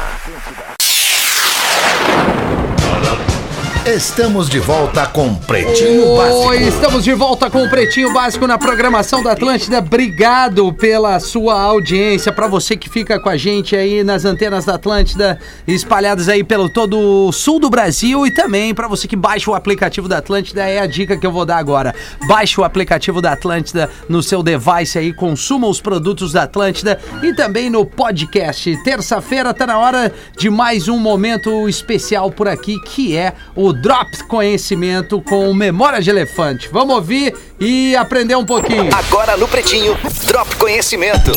Estamos de volta com Pretinho Básico. Oi, estamos de volta com o Pretinho Básico na programação da Atlântida. Obrigado pela sua audiência. Para você que fica com a gente aí nas antenas da Atlântida, espalhadas aí pelo todo o sul do Brasil e também para você que baixa o aplicativo da Atlântida, é a dica que eu vou dar agora. Baixe o aplicativo da Atlântida no seu device aí, consuma os produtos da Atlântida e também no podcast. Terça-feira tá na hora de mais um momento especial por aqui, que é o Drop Conhecimento com Memória de Elefante. Vamos ouvir e aprender um pouquinho. Agora no Pretinho, Drop Conhecimento.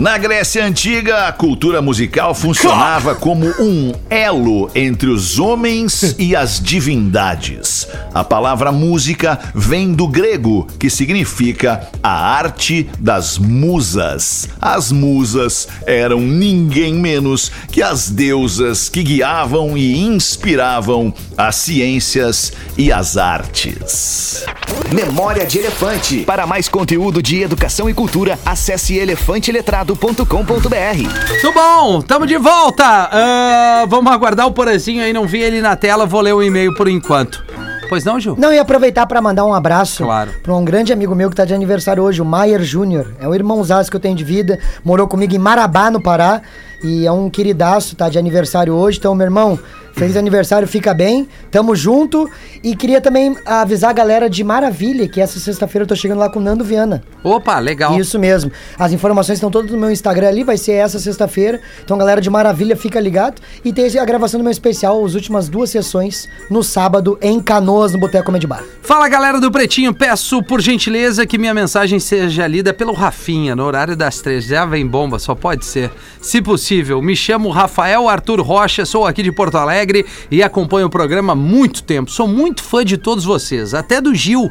Na Grécia Antiga, a cultura musical funcionava como um elo entre os homens e as divindades. A palavra música vem do grego, que significa a arte das musas. As musas eram ninguém menos que as deusas que guiavam e inspiravam as ciências e as artes. Memória de Elefante. Para mais conteúdo de educação e cultura, acesse elefanteletrado.com.br. Tudo bom, tamo de volta. Ah, vamos aguardar o Porazinho aí, não vi ele na tela, vou ler o e-mail por enquanto. Pois não, Gil? Não, e aproveitar pra mandar um abraço Claro. pra um grande amigo meu que tá de aniversário hoje, o Maier Júnior. É um irmãozaço que eu tenho de vida, morou comigo em Marabá, no Pará, e é um queridaço, tá de aniversário hoje. Então, meu irmão, feliz aniversário, fica bem, tamo junto. E queria também avisar a galera de Maravilha, que essa sexta-feira eu tô chegando lá com o Nando Viana. Opa, legal. Isso mesmo. As informações estão todas no meu Instagram ali, vai ser essa sexta-feira. Então, galera de Maravilha, fica ligado. E tem a gravação do meu especial, as últimas duas sessões, no sábado, em Canoas, no Boteco Comedy Bar. Fala galera do Pretinho, peço por gentileza que minha mensagem seja lida pelo Rafinha no horário das três. Já vem bomba, só pode ser. Se possível, me chamo Rafael Arthur Rocha, sou aqui de Porto Alegre e acompanho o programa há muito tempo. Sou muito fã de todos vocês, até do Gil.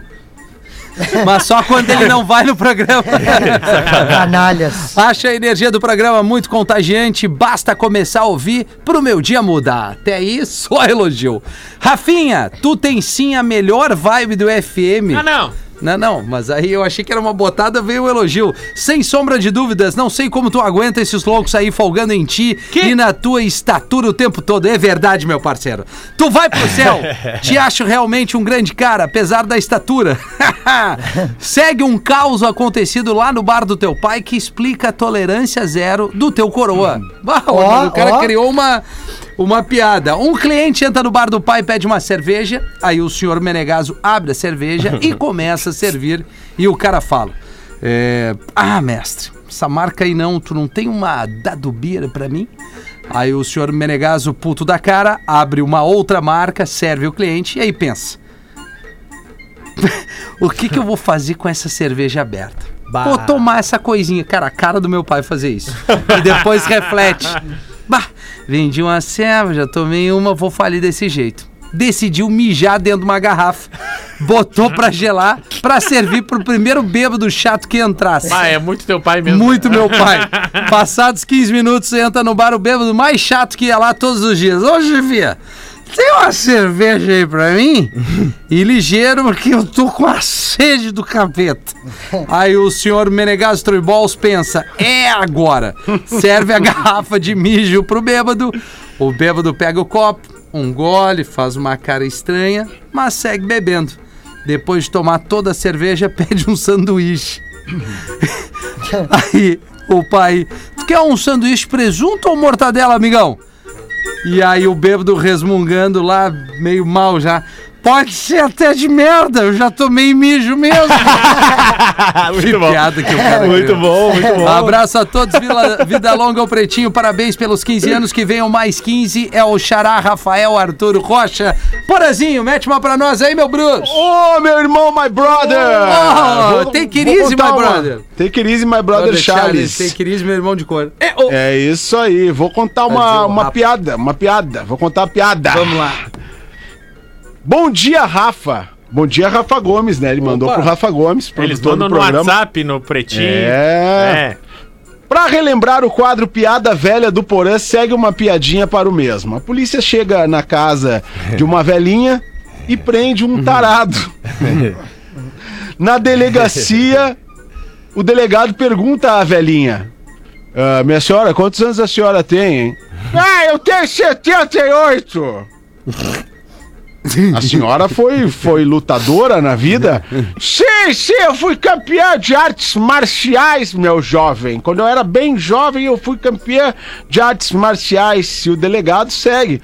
Mas só quando ele não vai no programa. Canalhas. Acho a energia do programa muito contagiante, basta começar a ouvir pro meu dia mudar. Até aí, só elogio. Rafinha, tu tem sim a melhor vibe do FM. Ah, não. Não, não, mas aí eu achei que era uma botada, veio o elogio. Sem sombra de dúvidas, não sei como tu aguenta esses loucos aí folgando em ti e na tua estatura o tempo todo. É verdade, meu parceiro. Tu vai pro céu. [laughs] Te acho realmente um grande cara, apesar da estatura. [laughs] Segue um caos acontecido lá no bar do teu pai que explica a tolerância zero do teu coroa. Ó, o cara ó. criou uma, uma piada. Um cliente entra no bar do pai, pede uma cerveja, aí o senhor Menegaso abre a cerveja e [laughs] começa a servir. E o cara fala: é, Ah, mestre, essa marca aí não, tu não tem uma Dadubira pra mim? Aí o senhor Menegaso, puto da cara, abre uma outra marca, serve o cliente e aí pensa: [laughs] O que, que eu vou fazer com essa cerveja aberta? Vou tomar essa coisinha. Cara, a cara do meu pai fazer isso. E depois reflete. [laughs] Bah, vendi uma serva, já tomei uma, vou falir desse jeito. Decidiu mijar dentro de uma garrafa. Botou pra gelar, pra servir pro primeiro bêbado chato que entrasse. Ah, é muito teu pai mesmo. Muito meu pai. [laughs] Passados 15 minutos, entra no bar o bêbado mais chato que ia lá todos os dias. Ô, chefia, tem uma cerveja aí pra mim? [laughs] E ligeiro, porque eu tô com a sede do capeta. Aí o senhor Menegas Troibols pensa, é agora. Serve a garrafa de mijo pro bêbado. O bêbado pega o copo, um gole, faz uma cara estranha, mas segue bebendo. Depois de tomar toda a cerveja, [laughs] pede um sanduíche. [laughs] Aí o pai, tu quer um sanduíche presunto ou mortadela, amigão? E aí o bêbado resmungando lá, meio mal já. Pode ser até de merda, eu já tomei mijo mesmo. [laughs] [laughs] que piada que o cara Muito criou. bom, muito bom. Abraço a todos, Vila- vida longa ao Pretinho, parabéns pelos 15 anos, que venham mais 15, é o Xará Rafael Arthur Rocha. Porazinho, mete uma pra nós aí, meu Bruce. Ô, meu irmão, my brother! Oh, take it easy, my uma- brother. Take it easy, my brother Charles. Tem Cris, meu irmão de cor. É, ô. É isso aí, vou contar dizer uma, uma piada, uma piada, vou contar uma piada. Vamos lá. Bom dia, Rafa. Bom dia, Rafa Gomes, né? Ele mandou pro Rafa Gomes, Eles mandam no. WhatsApp, no pretinho. É. É. Pra relembrar o quadro Piada Velha do Porã, segue uma piadinha para o mesmo. A polícia chega na casa de uma velhinha e prende um tarado. [laughs] na delegacia, o delegado pergunta à velhinha: "Ah, Minha senhora, quantos anos a senhora tem, hein? [laughs] Ah, eu tenho 78! [laughs] [laughs] A senhora foi, foi lutadora na vida? Sim, sim, eu fui campeã de artes marciais, meu jovem. Quando eu era bem jovem, eu fui campeã de artes marciais. E o delegado segue.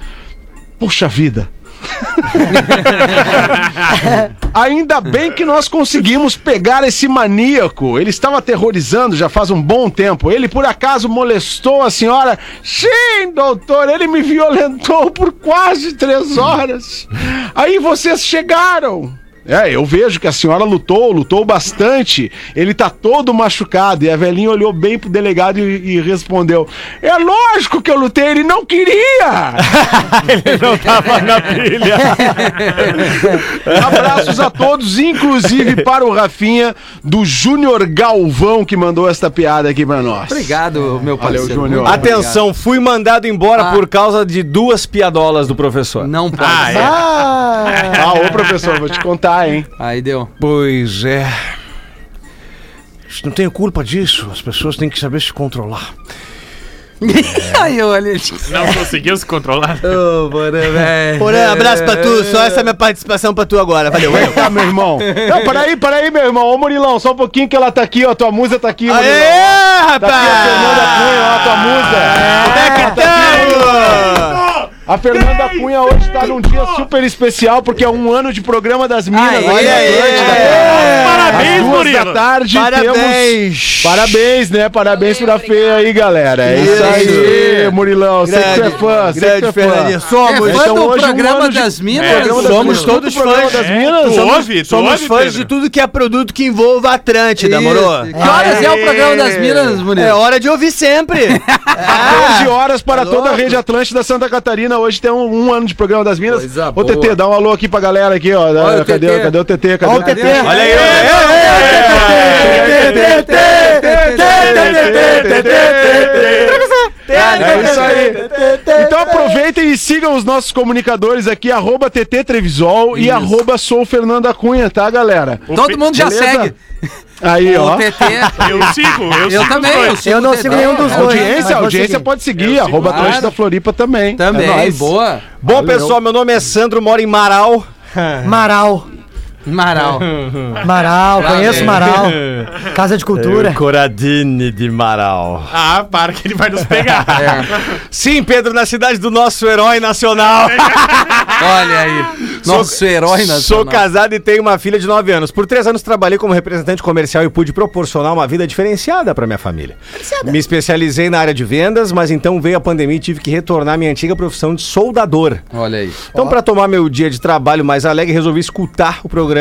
Puxa vida. [laughs] Ainda bem que nós conseguimos pegar esse maníaco. Ele estava aterrorizando já faz um bom tempo. Ele por acaso molestou a senhora? Sim, doutor, ele me violentou por quase três horas. Aí vocês chegaram. É, eu vejo que a senhora lutou, lutou bastante. Ele tá todo machucado. E a velhinha olhou bem pro delegado e, e respondeu: É lógico que eu lutei, ele não queria! [laughs] Ele não tava na pilha. [laughs] Abraços a todos, inclusive para o Rafinha do Júnior Galvão que mandou esta piada aqui pra nós. Obrigado, meu Valeu, parceiro. Júnior. Muito Atenção, fui mandado embora Ah. por causa de duas piadolas do professor. Não pode. Ah, é. Ah, Ah, ô professor, vou te contar, hein? Aí deu. Pois é. Não tenho culpa disso. As pessoas têm que saber se controlar. [laughs] Aí eu olhei. Não conseguiu se controlar. Ô, bora, [laughs] velho. Porém, abraço pra tu. Só essa é minha participação pra tu agora. Valeu, valeu. Tá, meu irmão. Não, peraí, peraí, meu irmão. Ô, Murilão, só um pouquinho que ela tá aqui, ó. Tua musa tá aqui, Murilão. Aê, Tá aqui a Fernanda Cunha, ó, a tua musa. Como é que tá? A Fernanda Cunha hoje tá num dia super especial, porque é um ano de programa das Minas. Aê, em aê, aê. Parabéns, Às duas Murilo. da tarde Parabéns. temos... Parabéns, né? Parabéns pra Fê aí, galera. É isso aí, Murilão. Sei que tu é fã, sei que tu é fã. Somos, É fã Então, hoje, um programa de- das Minas? É, Programa das Somos Minas, todo todos programa fãs. das É, Minas. tu somos- ouve, tu Somos ouve, fãs Pedro? de tudo que é produto que envolva Atlântida, moro? Que horas é o programa das Minas, Murilo? É hora de ouvir sempre. [laughs] 12 horas para tá toda a rede Atlântida Santa Catarina. Hoje tem um, um ano de programa das Minas. Coisa Ô. TT, dá um alô aqui pra galera aqui, ó. Olha o cadê, TT. cadê o TT? Cadê o TT. Olha aí, É isso aí. Então aproveitem e sigam os nossos comunicadores aqui, arroba TT Trevisol e arroba Sou Fernanda Cunha, tá, galera? Todo mundo já Beleza? segue. Aí, O ó. TT. Eu sigo, eu, Eu sigo também, eu sigo Eu não o sigo nenhum dos dois. Audiência, audiência pode seguir, arroba claro. Atlântida Floripa também. Também, É boa. Bom, pessoal, meu nome é Sandro, moro em Marau. Maral. Maral. [laughs] Maral, conheço. Maral. [laughs] Casa de Cultura. Coradine de Marau. Ah, para que ele vai nos pegar. [laughs] Sim, Pedro, na cidade do nosso herói nacional. Olha aí. Nosso herói nacional. Sou casado e tenho uma filha de 9 anos. Por três anos trabalhei como representante comercial e pude proporcionar uma vida diferenciada para minha família. Me especializei na área de vendas, mas então veio a pandemia e tive que retornar à minha antiga profissão de soldador. Olha aí. Então, para tomar meu dia de trabalho mais alegre, resolvi escutar o programa.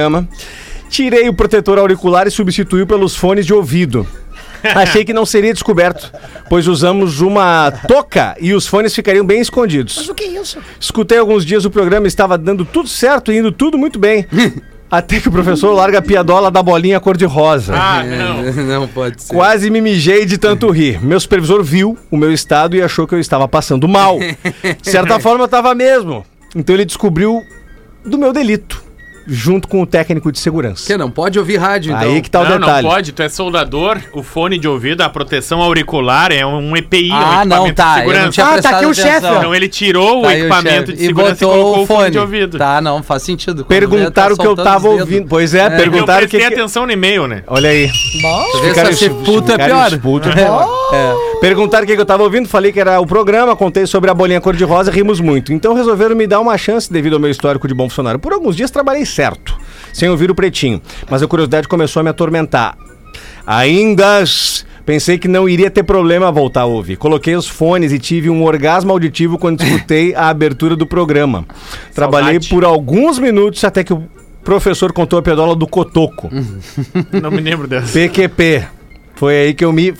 Tirei o protetor auricular e substituí pelos fones de ouvido. Achei que não seria descoberto, pois usamos uma touca e os fones ficariam bem escondidos. Mas o que é isso? Escutei alguns dias o programa e estava dando tudo certo e indo tudo muito bem. [laughs] Até que o professor larga a piadola da bolinha cor-de-rosa. Ah, não. [laughs] Não pode ser. Quase me mijei de tanto rir. Meu supervisor viu o meu estado e achou que eu estava passando mal. [laughs] De certa forma, eu estava mesmo. Então ele descobriu do meu delito, junto com o técnico de segurança. Que não pode ouvir rádio, então. Aí que tá o não, não detalhe. pode, tu é soldador, o fone de ouvido, a proteção auricular é um EPI, é um Ah, não, equipamento tá. de Eu não segurança. tinha Ah, tá aqui o chefe. Então ele tirou Tá o o equipamento chefe. de segurança e, colocou o fone de ouvido. Tá, não, faz sentido. Quando Perguntaram o tá que eu tava ouvindo. Pois é, Eu perguntaram o que. prestei que- atenção no e-mail, né? Olha aí. Vê Ficaram se ser es- puto é pior. expulso. É. Perguntaram o que eu tava ouvindo, falei que era o programa, contei sobre a bolinha cor-de-rosa, rimos muito. Então resolveram me dar uma chance devido ao meu histórico de bom funcionário. Por alguns dias trabalhei certo, sem ouvir o pretinho, mas a curiosidade começou a me atormentar. Ainda pensei que não iria ter problema voltar a ouvir. Coloquei os fones e tive um orgasmo auditivo quando escutei a abertura do programa. [laughs] Trabalhei Saudade. por alguns minutos até que o professor contou a pedola do cotoco. [laughs] Não me lembro dessa. PQP. Foi aí que eu me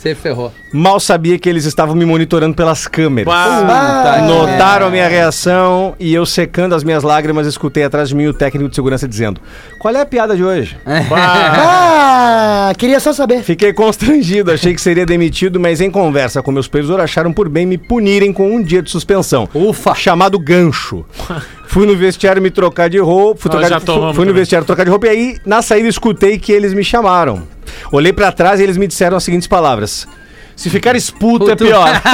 Você ferrou. Mal sabia que eles estavam me monitorando pelas câmeras. Bah, Notaram a minha reação e eu secando as minhas lágrimas escutei atrás de mim o técnico de segurança dizendo: Qual é a piada de hoje? Ah, queria só saber. Fiquei constrangido, achei que seria demitido, mas em conversa com meus supervisores acharam por bem me punirem com um dia de suspensão. Ufa. Chamado gancho. Fui no vestiário me trocar de roupa. Fui, Nós trocar já de, tomamos fui, no também. vestiário trocar de roupa e aí, na saída, escutei que eles me chamaram. Olhei pra trás e eles me disseram as seguintes palavras: Se ficar esputo é Puto. pior. [laughs]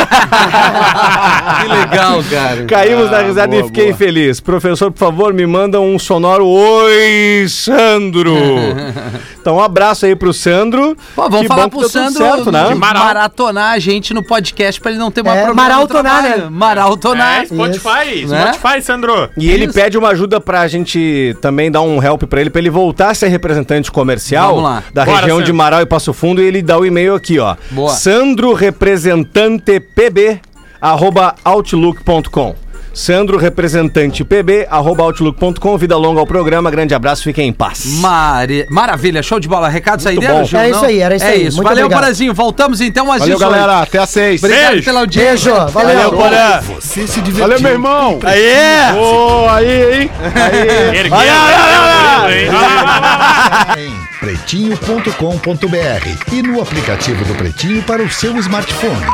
que legal, cara. Caímos na risada boa, e fiquei boa. feliz. Professor, por favor, me manda um sonoro Oi, Sandro. [laughs] então, um abraço aí pro Sandro. Pô, vamos Que falar pro tudo Sandro certo, né? de Maral. maratonar a gente no podcast pra ele não ter uma É, problema maratonar, né? Maratonar. É, Spotify, Né? Spotify, Sandro. E ele Isso. pede uma ajuda pra gente também dar um help pra ele, pra ele voltar a ser representante comercial da Bora, região de Sandro. Marau e Passo Fundo. E ele dá o e-mail aqui, ó. Boa. Sandro representante pb arroba outlook.com. Sandro representante pb arroba outlook.com. Vida longa ao programa. Grande abraço, fiquem em paz. Mari... Maravilha, show de bola. Recados aí Muito bom. Gil, É não? isso aí, era isso é aí. isso. Muito Valeu. Porazinho. Voltamos então às Valeu, 18. galera. Até às seis. Obrigado Beijo. pela audiência. Beijo, valeu. Valeu, Porã. Você se divertiu. Valeu, meu irmão. Aê! Ô, aí, hein? Aí. Ergueu, hein? em pretinho.com.br e no aplicativo do Pretinho para o seu smartphone.